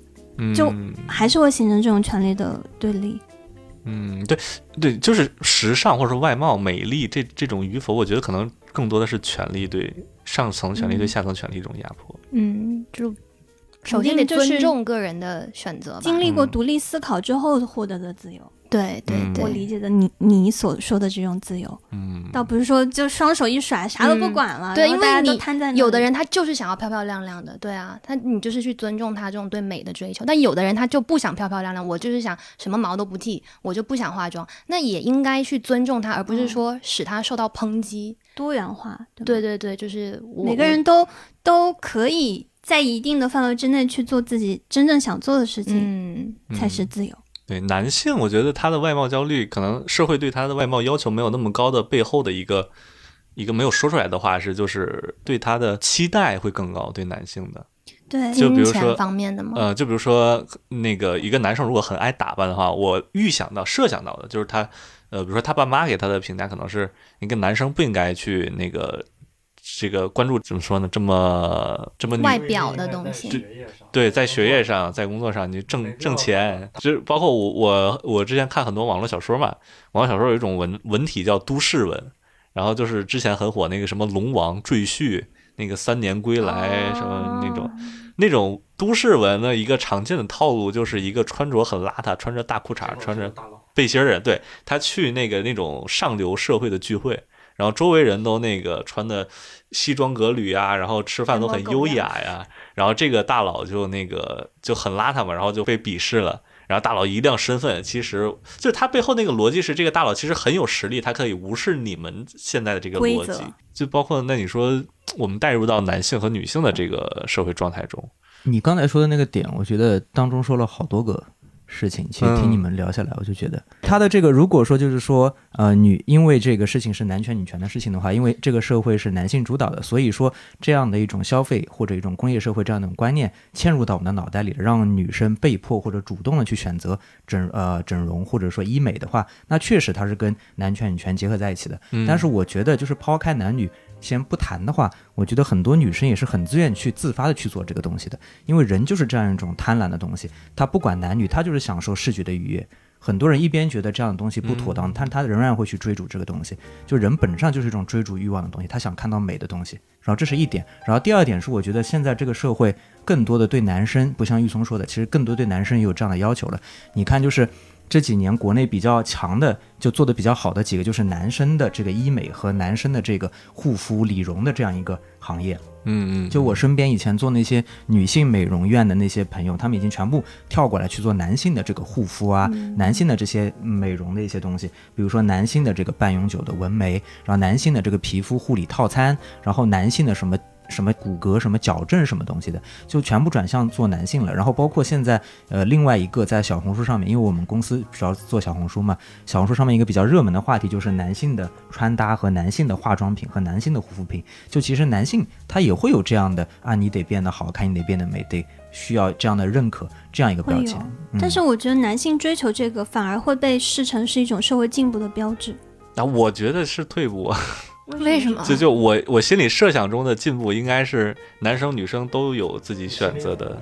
就还是会形成这种权力的对立。嗯，对对，就是时尚或者说外貌美丽这这种与否，我觉得可能更多的是权力对上层权力对下层权力一种压迫。嗯，就首先得尊重个人的选择，经历过独立思考之后获得的自由。对对对，我理解的你你所说的这种自由，嗯，倒不是说就双手一甩啥都不管了，对，因为你摊在有的人他就是想要漂漂亮亮的，对啊，他你就是去尊重他这种对美的追求，但有的人他就不想漂漂亮亮，我就是想什么毛都不剃，我就不想化妆，那也应该去尊重他，而不是说使他受到抨击。多元化，对对对，就是每个人都都可以在一定的范围之内去做自己真正想做的事情，嗯，才是自由。对男性，我觉得他的外貌焦虑，可能社会对他的外貌要求没有那么高的背后的一个一个没有说出来的话是，就是对他的期待会更高。对男性的，对，就比如说方面的吗？呃，就比如说那个一个男生如果很爱打扮的话，我预想到、设想到的就是他，呃，比如说他爸妈给他的评价可能是一个男生不应该去那个。这个关注怎么说呢？这么这么外表的东西，对，在学业上，在工作上，你挣挣钱，就包括我我我之前看很多网络小说嘛，网络小说有一种文文体叫都市文，然后就是之前很火那个什么龙王赘婿，那个三年归来什么那种那种都市文的一个常见的套路，就是一个穿着很邋遢，穿着大裤衩，穿着背心的人，对他去那个那种上流社会的聚会。然后周围人都那个穿的西装革履啊，然后吃饭都很优雅呀。然后这个大佬就那个就很邋遢嘛，然后就被鄙视了。然后大佬一亮身份，其实就是他背后那个逻辑是，这个大佬其实很有实力，他可以无视你们现在的这个逻辑。就包括那你说我们带入到男性和女性的这个社会状态中，你刚才说的那个点，我觉得当中说了好多个。事情其实听你们聊下来，我就觉得他的这个，如果说就是说，呃，女因为这个事情是男权女权的事情的话，因为这个社会是男性主导的，所以说这样的一种消费或者一种工业社会这样的观念嵌入到我们的脑袋里，让女生被迫或者主动的去选择整呃整容或者说医美的话，那确实它是跟男权女权结合在一起的。但是我觉得就是抛开男女。先不谈的话，我觉得很多女生也是很自愿去自发的去做这个东西的，因为人就是这样一种贪婪的东西，他不管男女，他就是享受视觉的愉悦。很多人一边觉得这样的东西不妥当，但他仍然会去追逐这个东西。就人本质上就是一种追逐欲望的东西，他想看到美的东西。然后这是一点，然后第二点是，我觉得现在这个社会更多的对男生，不像玉松说的，其实更多对男生也有这样的要求了。你看，就是。这几年国内比较强的，就做的比较好的几个，就是男生的这个医美和男生的这个护肤理容的这样一个行业。嗯嗯，就我身边以前做那些女性美容院的那些朋友，他们已经全部跳过来去做男性的这个护肤啊，男性的这些美容的一些东西，比如说男性的这个半永久的纹眉，然后男性的这个皮肤护理套餐，然后男性的什么。什么骨骼什么矫正什么东西的，就全部转向做男性了。然后包括现在，呃，另外一个在小红书上面，因为我们公司主要做小红书嘛，小红书上面一个比较热门的话题就是男性的穿搭和男性的化妆品和男性的护肤品。就其实男性他也会有这样的啊，你得变得好看，你得变得美，得需要这样的认可，这样一个标签。但是我觉得男性追求这个反而会被视成是一种社会进步的标志。那我觉得是退步。为什么？就就我我心里设想中的进步，应该是男生女生都有自己选择的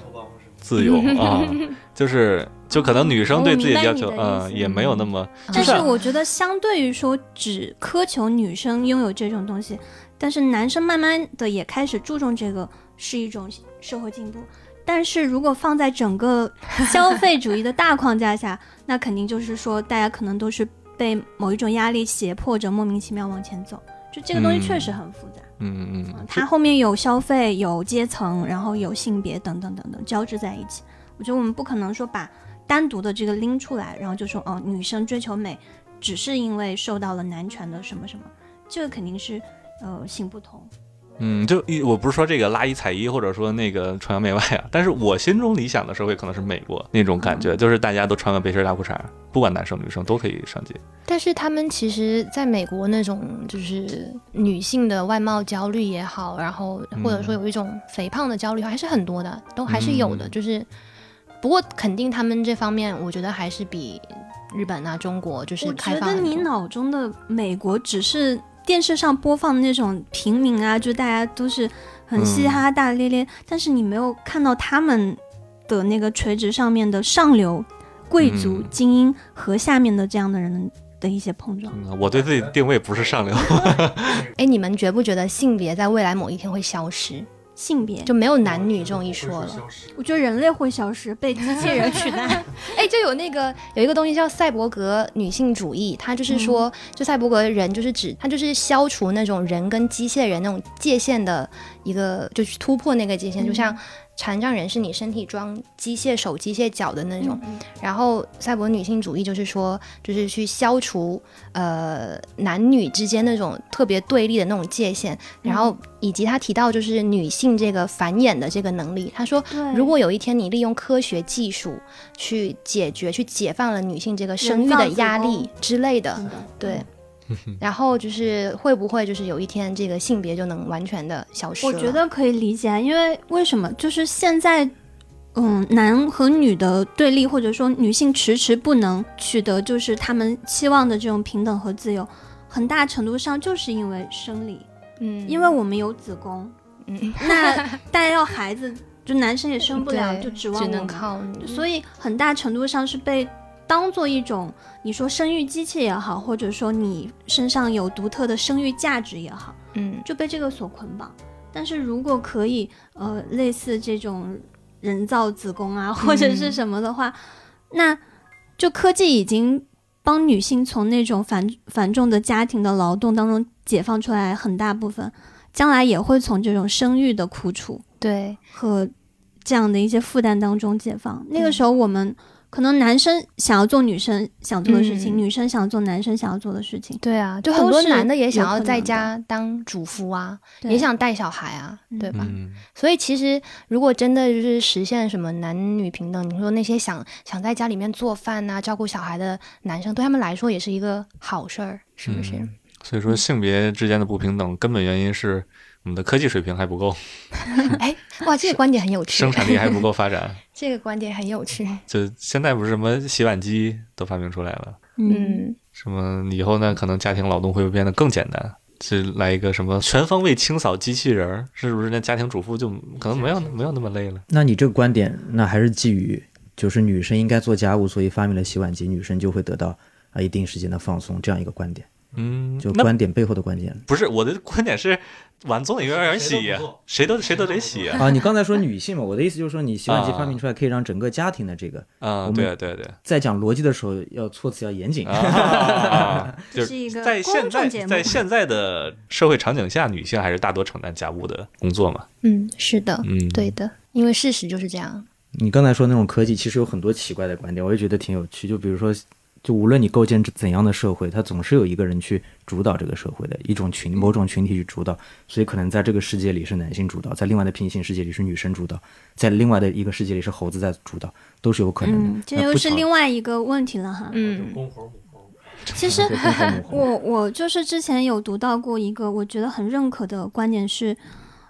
自由啊，就是就可能女生对自己的要求，嗯，也没有那么。但是我觉得，相对于说只苛求女生拥有这种东西，但是男生慢慢的也开始注重这个，是一种社会进步。但是如果放在整个消费主义的大框架下，那肯定就是说，大家可能都是被某一种压力胁迫着莫名其妙往前走。就这个东西确实很复杂，嗯嗯嗯，它后面有消费、有阶层，然后有性别等等等等交织在一起。我觉得我们不可能说把单独的这个拎出来，然后就说哦，女生追求美只是因为受到了男权的什么什么，这个肯定是呃行不通。嗯，就一我不是说这个拉一踩一，或者说那个崇洋媚外啊，但是我心中理想的社会可能是美国那种感觉，就是大家都穿个背心大裤衩，不管男生女生都可以上街。但是他们其实在美国那种就是女性的外貌焦虑也好，然后或者说有一种肥胖的焦虑还是很多的，都还是有的，就是不过肯定他们这方面，我觉得还是比日本啊、中国就是我觉得开放很多。你脑中的美国只是电视上播放的那种平民啊，就大家都是很嘻嘻哈哈、大大咧咧，但是你没有看到他们的那个垂直上面的上流贵族、嗯。精英和下面的这样的人的一些碰撞。嗯我对自己定位不是上流，哎，你们觉不觉得性别在未来某一天会消失，性别，就没有男女这种一说了？我觉得人类会消失，被机器人取代。哎，就有那个有一个东西叫赛博格女性主义，它就是说，就赛博格人就是指它就是消除那种人跟机械人那种界限的一个，就是突破那个界限，就像残障人是你身体装机械手、机械脚的那种。然后赛博女性主义就是说，就是去消除呃男女之间那种特别对立的那种界限，然后以及他提到就是女性这个繁衍的这个能力，他说如果有一天你利用科学技术去解决、去解放了女性这个生育的压力之类的，对。然后就是会不会就是有一天这个性别就能完全的消失我？觉得可以理解啊，因为为什么？就是现在，嗯，男和女的对立，或者说女性迟迟不能取得就是他们期望的这种平等和自由，很大程度上就是因为生理，嗯，因为我们有子宫，嗯 那大家要孩子，就男生也生不了，就指望只能我们，靠你。所以很大程度上是被当做一种你说生育机器也好，或者说你身上有独特的生育价值也好。嗯就被这个所捆绑。但是如果可以，呃，类似这种人造子宫啊，或者是什么的话，那就科技已经帮女性从那种繁繁重的家庭的劳动当中解放出来很大部分，将来也会从这种生育的苦楚对，和这样的一些负担当中解放。那个时候我们。可能男生想要做女生想做的事情，嗯。女生想要做男生想要做的事情，对啊，就很多男的也想要在家当主夫啊，也想带小孩啊，对吧？嗯，所以其实如果真的就是实现什么男女平等，你说那些想想在家里面做饭呐、照顾小孩的男生，对他们来说也是一个好事儿，是不是？嗯所以说性别之间的不平等，根本原因是我们的科技水平还不够，哎，哇，这个观点很有趣，生产力还不够发展。这个观点很有趣。就现在不是什么洗碗机都发明出来了，嗯，什么以后呢，可能家庭劳动会变得更简单。是来一个什么全方位清扫机器人儿，是不是那家庭主妇就可能没有没有那么累了？那你这个观点，那还是基于就是女生应该做家务，所以发明了洗碗机，女生就会得到啊一定时间的放松，这样一个观点，嗯，就观点背后的观点。不是我的观点是碗总得有人洗，谁都谁都得洗。啊，你刚才说女性嘛，我的意思就是说，你洗碗机啊发明出来可以让整个家庭的这个，啊，对啊对啊对啊在讲逻辑的时候要措辞要严谨。啊，就是一个在现在在现在的社会场景下，女性还是大多承担家务的工作嘛。嗯，是的，嗯，对的，因为事实就是这样。你刚才说那种科技，其实有很多奇怪的观点，我也觉得挺有趣。就比如说，就无论你构建怎样的社会，它总是有一个人去主导这个社会的一种群某种群体去主导，所以可能在这个世界里是男性主导，在另外的平行世界里是女生主导，在另外的一个世界里是猴子在主导，都是有可能的。嗯，这又是另外一个问题了哈。嗯其实 我我就是之前有读到过一个我觉得很认可的观点是，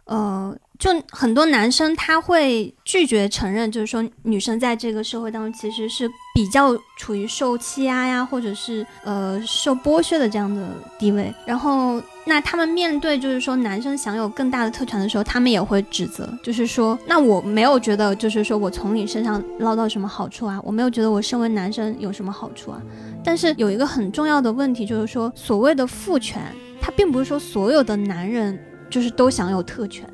呃，就很多男生他会拒绝承认，就是说女生在这个社会当中其实是比较处于受欺压呀，或者是呃受剥削的这样的地位。然后那他们面对就是说男生享有更大的特权的时候，他们也会指责，就是说那我没有觉得就是说我从你身上捞到什么好处啊，我没有觉得我身为男生有什么好处啊。但是有一个很重要的问题，就是说所谓的父权，它并不是说所有的男人就是都享有特权，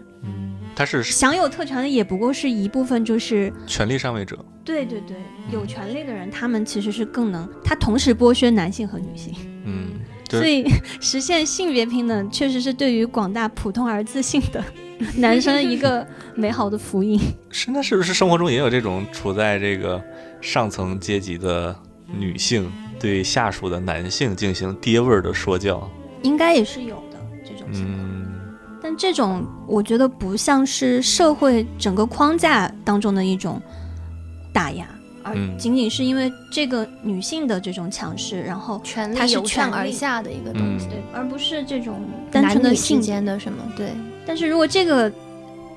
他是享有特权的也不过是一部分，就是权力上位者。对对对，有权利的人，他们其实是更能，他同时剥削男性和女性，嗯，所以 实现性别平等确实是对于广大普通而自信的 男生一个美好的福音。是那是不是生活中也有这种处在这个上层阶级的女性对下属的男性进行爹味儿的说教？应该也是有的这种情况。嗯但这种我觉得不像是社会整个框架当中的一种打压，而嗯仅仅是因为这个女性的这种强势，然后权它是力由上权而下的一个东嗯西，对，而不是这种单纯男女之的性。间的什么对，但是如果这个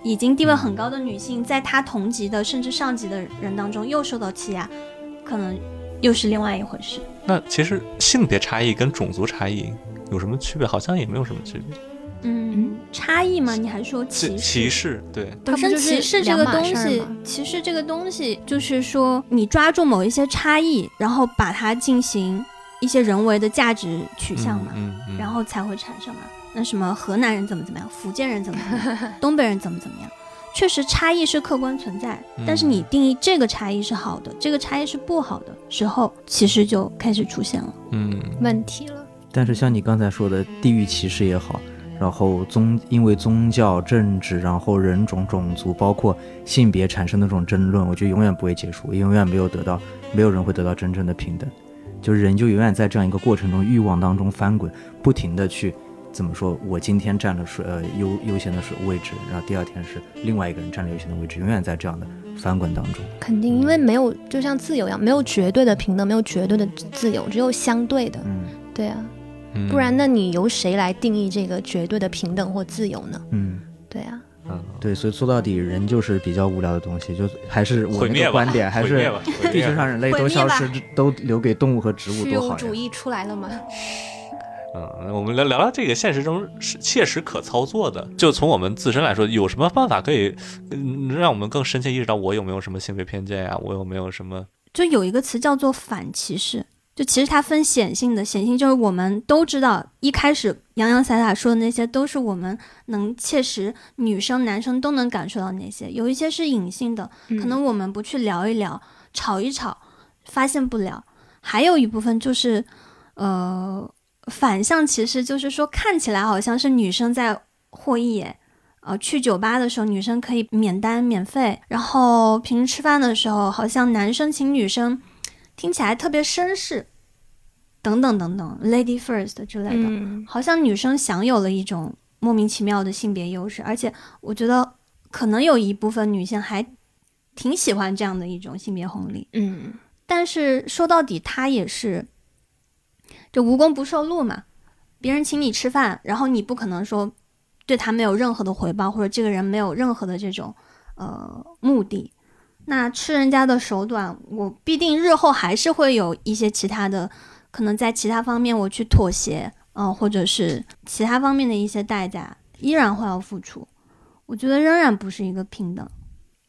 已经地位很高的女性，在她同级的甚至上级的人当中又受到欺压，可能又是另外一回事。那其实性别差异跟种族差异有什么区别？好像也没有什么区别。嗯，差异吗？你还说歧视？歧视，对，本身歧视这个东西歧视这个东西就是说，你抓住某一些差异，然后把它进行一些人为的价值取向嘛，嗯嗯，然后才会产生嘛。那什么河南人怎么怎么样，福建人怎么怎么样，东北人怎么怎么样，确实差异是客观存在，嗯但是你定义这个差异是好的，这个差异是不好的时候，其实就开始出现了。嗯问题了。但是像你刚才说的地域歧视也好，然后宗因为宗教、政治，然后人种、种族，包括性别产生的这种争论，我觉得永远不会结束，永远没有得到，没有人会得到真正的平等，就是人就永远在这样一个过程中欲望当中翻滚，不停的去。怎么说？我今天占了是呃优优先的是位置，然后第二天是另外一个人占了优先的位置，永远在这样的翻滚当中。肯定，因为没有，就像自由一样，没有绝对的平等，没有绝对的自由，只有相对的。嗯对啊，嗯，不然那你由谁来定义这个绝对的平等或自由呢？嗯，对啊，嗯，对，所以说到底，人就是比较无聊的东西，就还是我那毁灭观点，还是毁灭吧毁灭地球上人类都消失，都留给动物和植物虚多好主！义出来了吗？嗯，我们聊聊聊这个现实中是切实可操作的，就从我们自身来说，有什么办法可以嗯让我们更深切意识到我有没有什么性别偏见呀、我有没有什么就有一个词叫做反歧视，就其实它分显性的，显性就是我们都知道，一开始洋洋洒洒说的那些都是我们能切实女生男生都能感受到那些，有一些是隐性的，可能我们不去聊一聊、吵一吵，发现不了。还有一部分就是，呃，反向其实，就是说看起来好像是女生在获益耶。呃，去酒吧的时候，女生可以免单免费，然后平时吃饭的时候，好像男生请女生，听起来特别绅士，等等等等，lady first 之类的，嗯，好像女生享有了一种莫名其妙的性别优势，而且我觉得可能有一部分女性还挺喜欢这样的一种性别红利，嗯，但是说到底，她也是就无功不受禄嘛。别人请你吃饭，然后你不可能说对他没有任何的回报，或者这个人没有任何的这种呃目的。那吃人家的手短，我必定日后还是会有一些其他的，可能在其他方面我去妥协，嗯、或者是其他方面的一些代价，依然会要付出。我觉得仍然不是一个平等。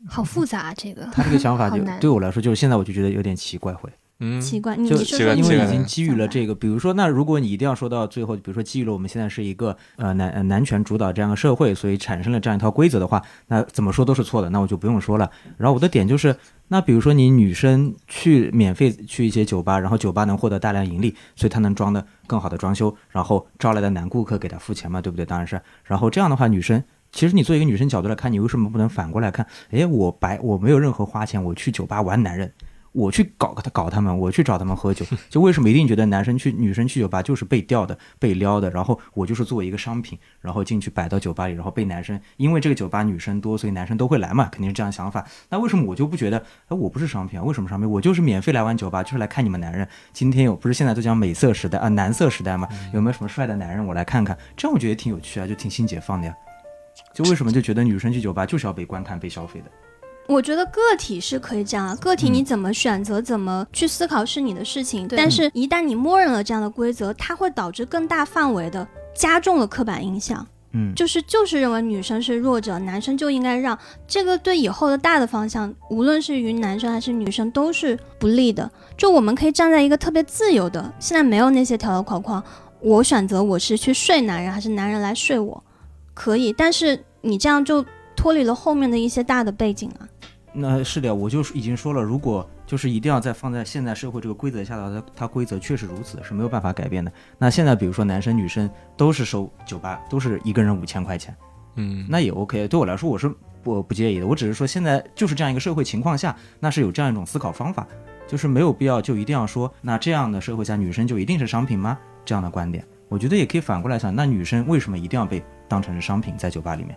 好复杂、啊、这个。他这个想法就 对我来说，就是现在我就觉得有点奇怪会。嗯奇怪，你就你说说因为已经基于了这个，比如说，那如果你一定要说到最后，比如说基于了我们现在是一个呃男呃男权主导这样的社会，所以产生了这样一套规则的话，那怎么说都是错的，那我就不用说了。然后我的点就是，那比如说你女生去免费去一些酒吧，然后酒吧能获得大量盈利，所以她能装的更好的装修，然后招来的男顾客给她付钱嘛，对不对？当然是。然后这样的话，女生。其实你作为一个女生角度来看，你为什么不能反过来看？诶，我白我没有任何花钱，我去酒吧玩男人，我去搞他搞他们，我去找他们喝酒，就为什么一定觉得男生去女生去酒吧就是被钓的、被撩的，然后我就是作为一个商品，然后进去摆到酒吧里，然后被男生因为这个酒吧女生多，所以男生都会来嘛，肯定是这样想法。那为什么我就不觉得，哎，我不是商品啊？为什么商品？我就是免费来玩酒吧，就是来看你们男人。今天有不是现在都讲美色时代啊，男色时代嘛，有没有什么帅的男人我来看看？这样我觉得挺有趣啊，就挺新解放的呀。就为什么就觉得女生去酒吧就是要被观看、被消费的？我觉得个体是可以这样啊，个体你怎么选择、怎么去思考是你的事情。但是，一旦你默认了这样的规则，它会导致更大范围的加重了刻板印象，嗯，就是就是认为女生是弱者，男生就应该让。这个对以后的大的方向，无论是于男生还是女生，都是不利的。就我们可以站在一个特别自由的，现在没有那些条条框框，我选择我是去睡男人还是男人来睡我，可以。但是你这样就脱离了后面的一些大的背景啊。那是的，我就已经说了，如果就是一定要在放在现在社会这个规则下的话，它它规则确实如此，是没有办法改变的。那现在比如说男生女生都是收酒吧，都是一个人五千块钱，嗯，那也 OK。对我来说，我是不不介意的。我只是说现在就是这样一个社会情况下，那是有这样一种思考方法，就是没有必要就一定要说，那这样的社会下女生就一定是商品吗？这样的观点，我觉得也可以反过来想，那女生为什么一定要被当成是商品在酒吧里面？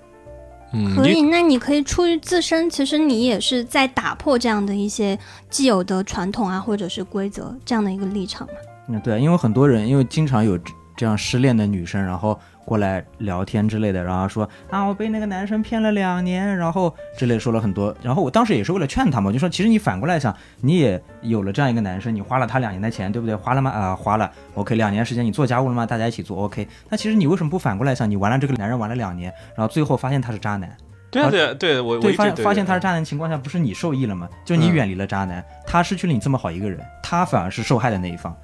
嗯可以，那你可以出于自身，其实你也是在打破这样的一些既有的传统啊，或者是规则这样的一个立场嘛。嗯，对，因为很多人因为经常有这样失恋的女生，然后过来聊天之类的，然后说啊，我被那个男生骗了两年，然后之类说了很多。然后我当时也是为了劝他嘛，我就说，其实你反过来想，你也有了这样一个男生，你花了他两年的钱，对不对？花了吗？啊、花了。OK，两年时间你做家务了吗？大家一起做。OK，那其实你为什么不反过来想，你玩了这个男人玩了两年，然后最后发现他是渣男？对啊，对啊，对我我对，发发现他是渣男的情况下，不是你受益了吗？就你远离了渣男，他失去了你这么好一个人，他反而是受害的那一方。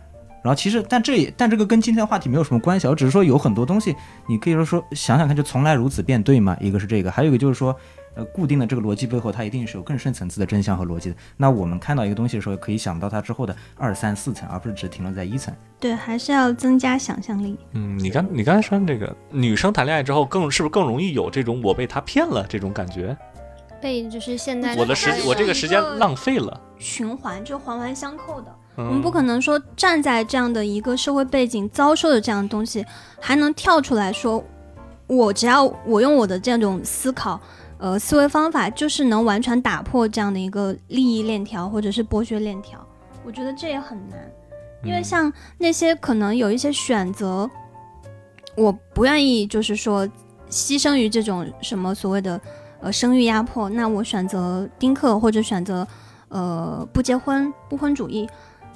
然后其实，但这也但这个跟今天的话题没有什么关系，我只是说有很多东西，你可以说说想想看，就从来如此便对吗？一个是这个，还有一个就是说，呃，固定的这个逻辑背后，它一定是有更深层次的真相和逻辑的。那我们看到一个东西的时候，可以想到它之后的二三四层，而不是只停留在一层。对，还是要增加想象力。嗯，你刚你刚才说这个女生谈恋爱之后更是不是更容易有这种我被他骗了这种感觉？被就是现在我的时我这个时间浪费了。循环就环环相扣的。嗯、我们不可能说站在这样的一个社会背景遭受的这样的东西，还能跳出来说，我只要我用我的这种思考，呃，思维方法，就是能完全打破这样的一个利益链条或者是剥削链条。我觉得这也很难，因为嗯像那些可能有一些选择，我不愿意就是说牺牲于这种什么所谓的呃生育压迫，那我选择丁克或者选择呃不结婚不婚主义，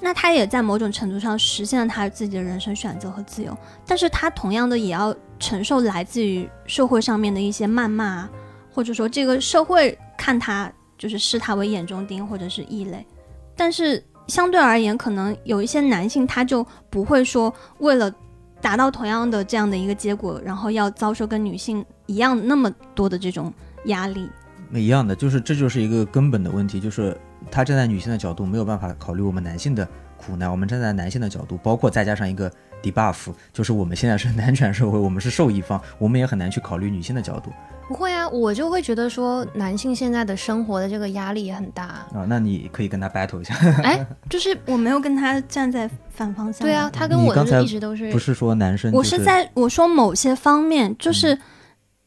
那他也在某种程度上实现了他自己的人生选择和自由，但是他同样的也要承受来自于社会上面的一些谩骂，或者说这个社会看他就是视他为眼中钉或者是异类，但是相对而言，可能有一些男性他就不会说为了达到同样的这样的一个结果，然后要遭受跟女性一样那么多的这种压力。一样的，就是这就是一个根本的问题，就是他站在女性的角度没有办法考虑我们男性的苦难，我们站在男性的角度，包括再加上一个 debuff，就是我们现在是男权社会，我们是受益方，我们也很难去考虑女性的角度不会啊，我就会觉得说男性现在的生活的这个压力也很大。啊。那你可以跟他 battle 一下，哎，就是我没有跟他站在反方向。对啊，，他跟我一直都是不是说男生、就是我在我说某些方面，就是、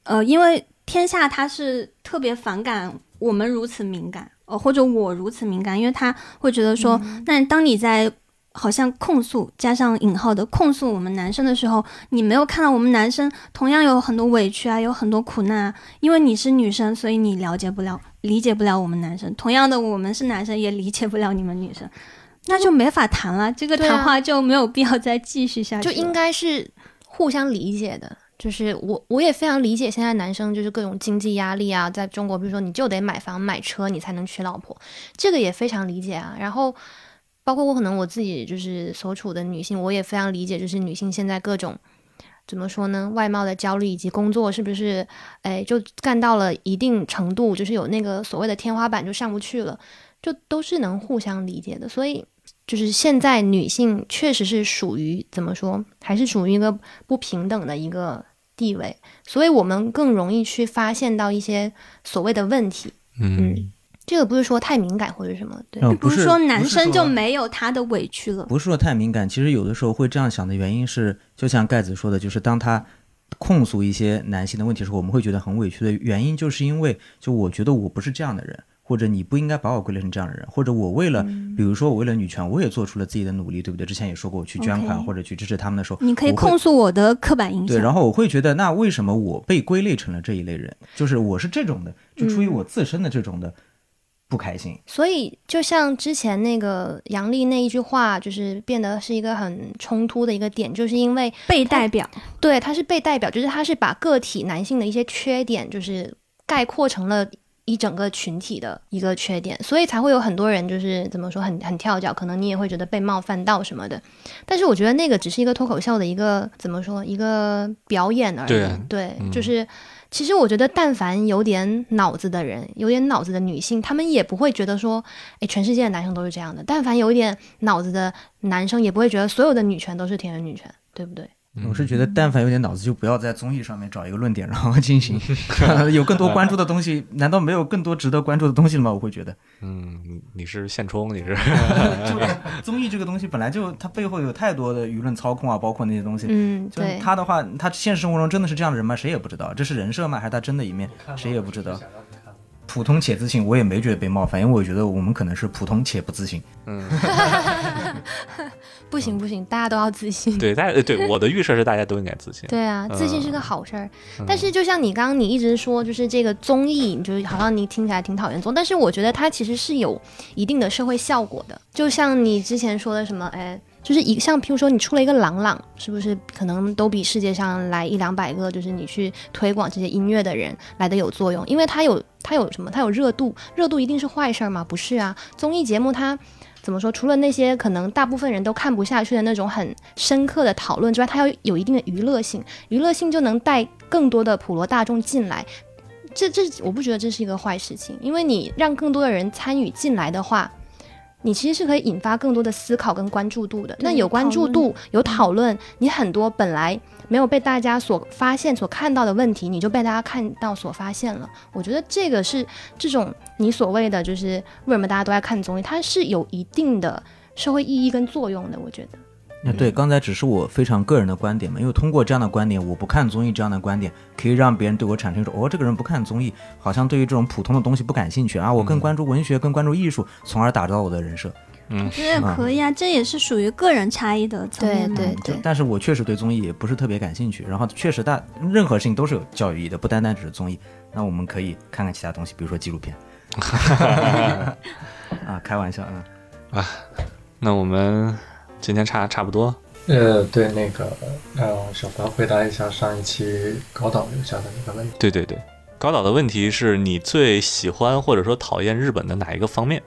呃，因为天下他是特别反感我们如此敏感，呃，或者我如此敏感，因为他会觉得说，那当你在好像控诉加上引号的控诉我们男生的时候，你没有看到我们男生同样有很多委屈啊，有很多苦难啊，因为你是女生，所以你了解不了、理解不了我们男生。同样的，我们是男生，也理解不了你们女生。那就没法谈了，这个谈话就没有必要再继续下去了。就应该是互相理解的。就是我我也非常理解现在男生就是各种经济压力啊，在中国比如说你就得买房买车你才能娶老婆，这个也非常理解啊。然后包括我可能我自己就是所处的女性，我也非常理解，就是女性现在各种怎么说呢，外貌的焦虑以及工作是不是哎就干到了一定程度，就是有那个所谓的天花板就上不去了，就都是能互相理解的。所以就是现在女性确实是属于怎么说，还是属于一个不平等的一个地位，所以我们更容易去发现到一些所谓的问题。嗯，这个不是说太敏感或者什么，对，嗯不是说男生就没有他的委屈了。不是说太敏感，其实有的时候会这样想的原因是，就像盖子说的，就是当他控诉一些男性的问题的时候，我们会觉得很委屈的原因，就是因为就我觉得我不是这样的人，或者你不应该把我归类成这样的人，或者我为了，嗯比如说我为了女权，我也做出了自己的努力，对不对？之前也说过，我去捐款或者去支持他们的时候，你可以控诉我的刻板印象。对，然后我会觉得，那为什么我被归类成了这一类人？就是我是这种的，就出于嗯我自身的这种的不开心。所以就像之前那个杨笠那一句话，就是变得是一个很冲突的一个点，就是因为被代表，对他是被代表，就是他是把个体男性的一些缺点，就是概括成了。一整个群体的一个缺点，所以才会有很多人就是怎么说很很跳脚，可能你也会觉得被冒犯到什么的。但是我觉得那个只是一个脱口秀的一个怎么说一个表演而已。对啊嗯就是其实我觉得，但凡有点脑子的人，有点脑子的女性，她们也不会觉得说，哎，全世界的男生都是这样的。但凡有一点脑子的男生，也不会觉得所有的女权都是田园女权，对不对？我是觉得，但凡有点脑子，就不要在综艺上面找一个论点，然后进行 有更多关注的东西。难道没有更多值得关注的东西了吗？我会觉得，嗯，你你是现充，你是 就综艺这个东西本来就它背后有太多的舆论操控啊，包括那些东西。嗯，就对。他的话，他现实生活中真的是这样的人吗？谁也不知道，这是人设吗？还是他真的一面？谁也不知道。普通且自信，我也没觉得被冒犯，因为我觉得我们可能是普通且不自信。嗯，不行不行，大家都要自信。对，大家呃对 我的预设是大家都应该自信。对啊，自信是个好事儿。嗯但是就像你刚刚你一直说，就是这个综艺，你就是好像你听起来挺讨厌综，但是我觉得它其实是有一定的社会效果的。就像你之前说的什么，哎，就是一像譬如说你出了一个朗朗，是不是可能都比世界上来一两百个，就是你去推广这些音乐的人来的有作用？因为它有它有什么？它有热度，热度一定是坏事儿吗？不是啊，综艺节目它。怎么说？除了那些可能大部分人都看不下去的那种很深刻的讨论之外，它要有一定的娱乐性，娱乐性就能带更多的普罗大众进来。这这我不觉得这是一个坏事情，因为你让更多的人参与进来的话，你其实是可以引发更多的思考跟关注度的。那有关注度，有讨论，你很多本来没有被大家所发现、所看到的问题，你就被大家看到、所发现了。我觉得这个是这种你所谓的就是为什么大家都爱看综艺，它是有一定的社会意义跟作用的。我觉得。那对，刚才只是我非常个人的观点嘛，因为通过这样的观点，我不看综艺这样的观点，可以让别人对我产生一种，哦，这个人不看综艺，好像对于这种普通的东西不感兴趣啊，我更关注文学，更关注艺术，从而打造我的人设。我觉得也可以啊，这也是属于个人差异的层面嘛。对对但是我确实对综艺也不是特别感兴趣，然后确实大任何事情都是有教育意义的，不单单只是综艺。那我们可以看看其他东西，比如说纪录片。啊，开玩笑啊。啊那我们今天差差不多，呃，对，那个，呃，小凡回答一下上一期高导留下的那个问题。对对对。高导的问题是你最喜欢或者说讨厌日本的哪一个方面？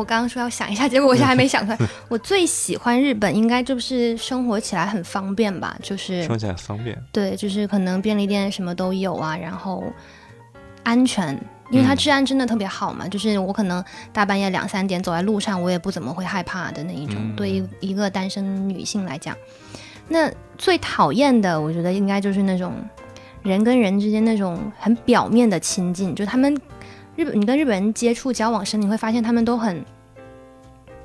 哎，我刚刚说要想一下，结果我现在还没想出来。我最喜欢日本，应该就是生活起来很方便吧，就是生活起来方便。对，就是可能便利店什么都有啊，然后安全，因为它嗯治安真的特别好嘛。就是我可能大半夜两三点走在路上，我也不怎么会害怕的那一种。嗯对于一个单身女性来讲，那最讨厌的，我觉得应该就是那种人跟人之间那种很表面的亲近，就他们日本，你跟日本人接触交往时，你会发现他们都很。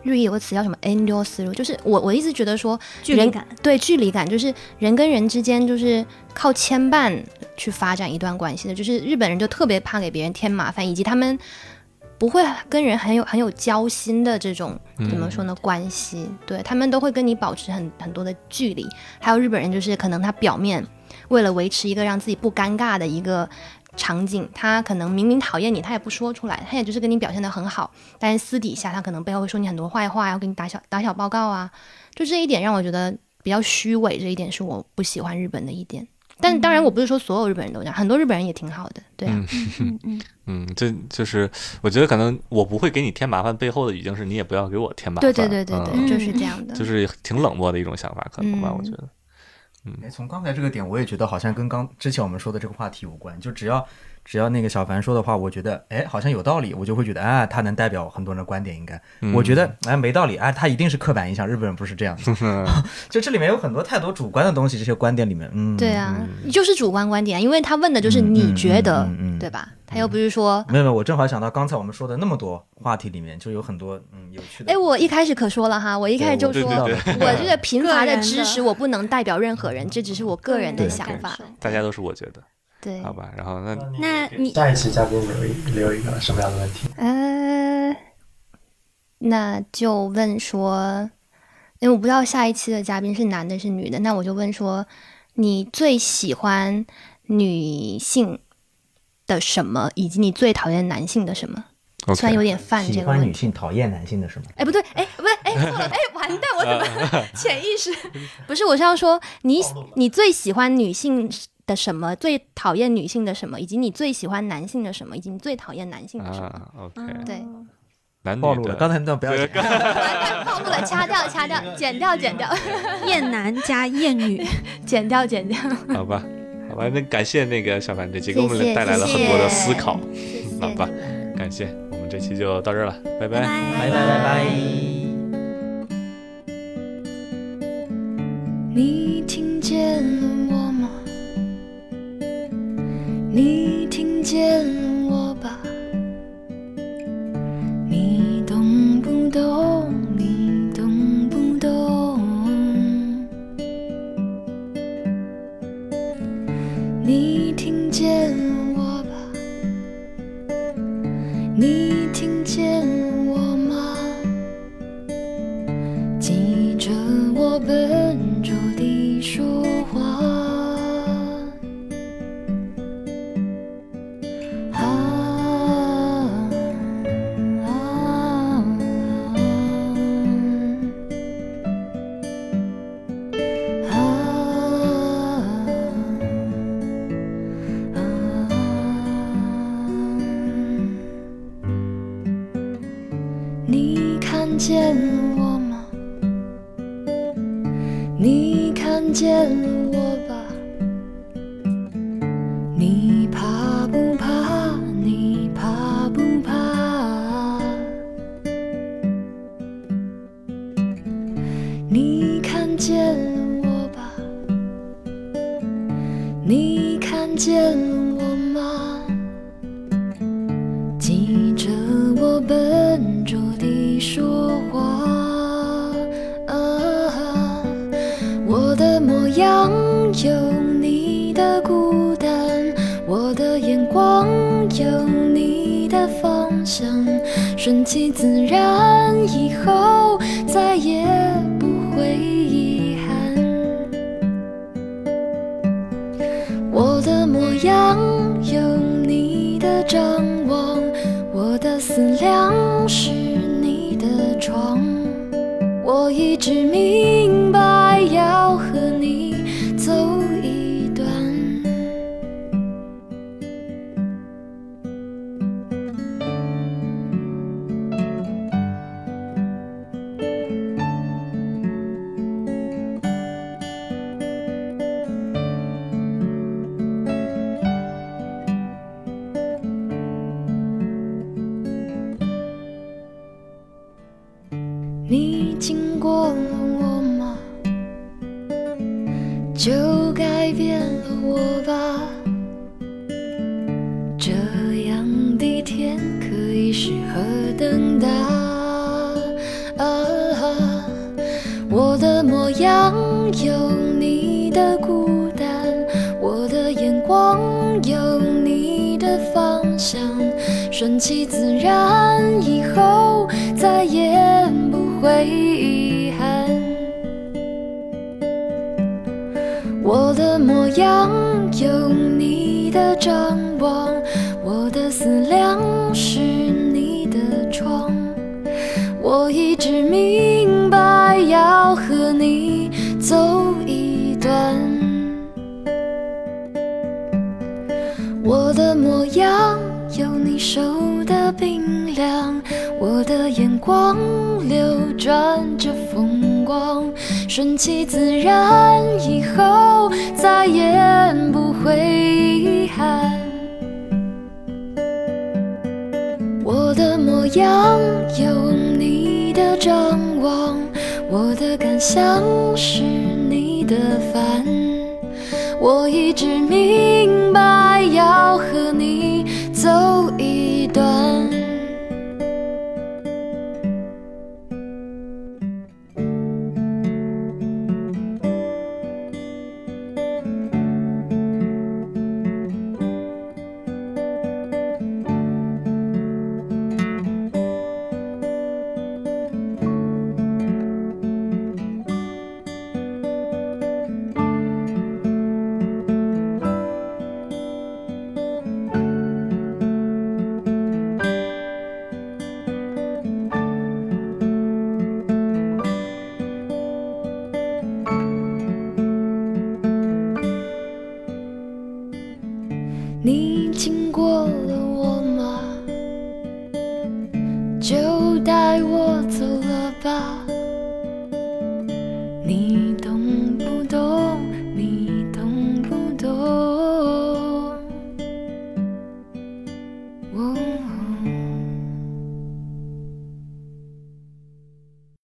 日语有个词叫什么 n e through”，就是我我一直觉得说距离感，对距离感，就是人跟人之间就是靠牵绊去发展一段关系的。就是日本人就特别怕给别人添麻烦，以及他们不会跟人很有很有交心的这种怎么说呢、关系，对他们都会跟你保持很很多的距离。还有日本人就是可能他表面为了维持一个让自己不尴尬的一个。场景，他可能明明讨厌你，他也不说出来，他也就是跟你表现得很好，但是私底下他可能背后会说你很多坏话，要给你打小打小报告啊，就这一点让我觉得比较虚伪，这一点是我不喜欢日本的一点。但当然，我不是说所有日本人都这样，很多日本人也挺好的，对啊。嗯嗯，嗯，这就是我觉得可能我不会给你添麻烦，背后的语境是你也不要给我添麻烦。对对对对对，嗯就是这样的。就是挺冷漠的一种想法，可能吧，嗯我觉得。哎，从刚才这个点，我也觉得好像跟刚之前我们说的这个话题有关。就只要只要那个小凡说的话，我觉得哎好像有道理，我就会觉得啊他能代表很多人的观点，应该。嗯我觉得哎没道理，啊他一定是刻板印象，日本人不是这样的。就这里面有很多太多主观的东西，这些观点里面，嗯，对啊，就是主观观点，因为他问的就是你觉得，嗯嗯嗯嗯对吧？他又不是说，没有没有，我正好想到刚才我们说的那么多话题里面，就有很多嗯有趣的。哎，我一开始可说了哈，我一开始就说，我这个贫乏的知识，我不能代表任何人，这只是我个人的想法。大家都是我觉得，对，好吧。然后那那你下一期嘉宾留一留一个什么样的问题？呃，那就问说，因为我不知道下一期的嘉宾是男的是女的，那我就问说，你最喜欢女性的什么，以及你最讨厌男性的什么？虽然有点犯这个问题。欢女性，讨厌男性的什么？哎，不对，哎，不对，哎，错了，哎，完蛋，我怎么 潜意识？不是，我是要说，你你最喜欢女性的什么，最讨厌女性的什么，以及你最喜欢男性的什么，以及你最讨厌男性的什么？啊，OK，对，男暴露了，刚才那段不要对剪。暴露了，掐掉，掐掉，剪掉，剪掉，厌男加厌女，剪掉，剪掉。好吧，好吧，那感谢那个小凡这期给我们带来了很多的思考，谢谢好吧，感谢，我们这期就到这儿了，拜拜。拜拜拜拜。你听见了？你听见我吧？你懂不懂？你懂不懂？你听见我吧？你听见我吗？记着我笨你看见我遗憾。我的模样有你的张望，我的思量是你的窗。我一直明白要和你走一段。我的模样有你手的冰凉，我的眼光流转着风光，顺其自然，以后再也不会遗憾。我的模样有你的张望，我的感想是你的烦。我一直明白要和你走一段。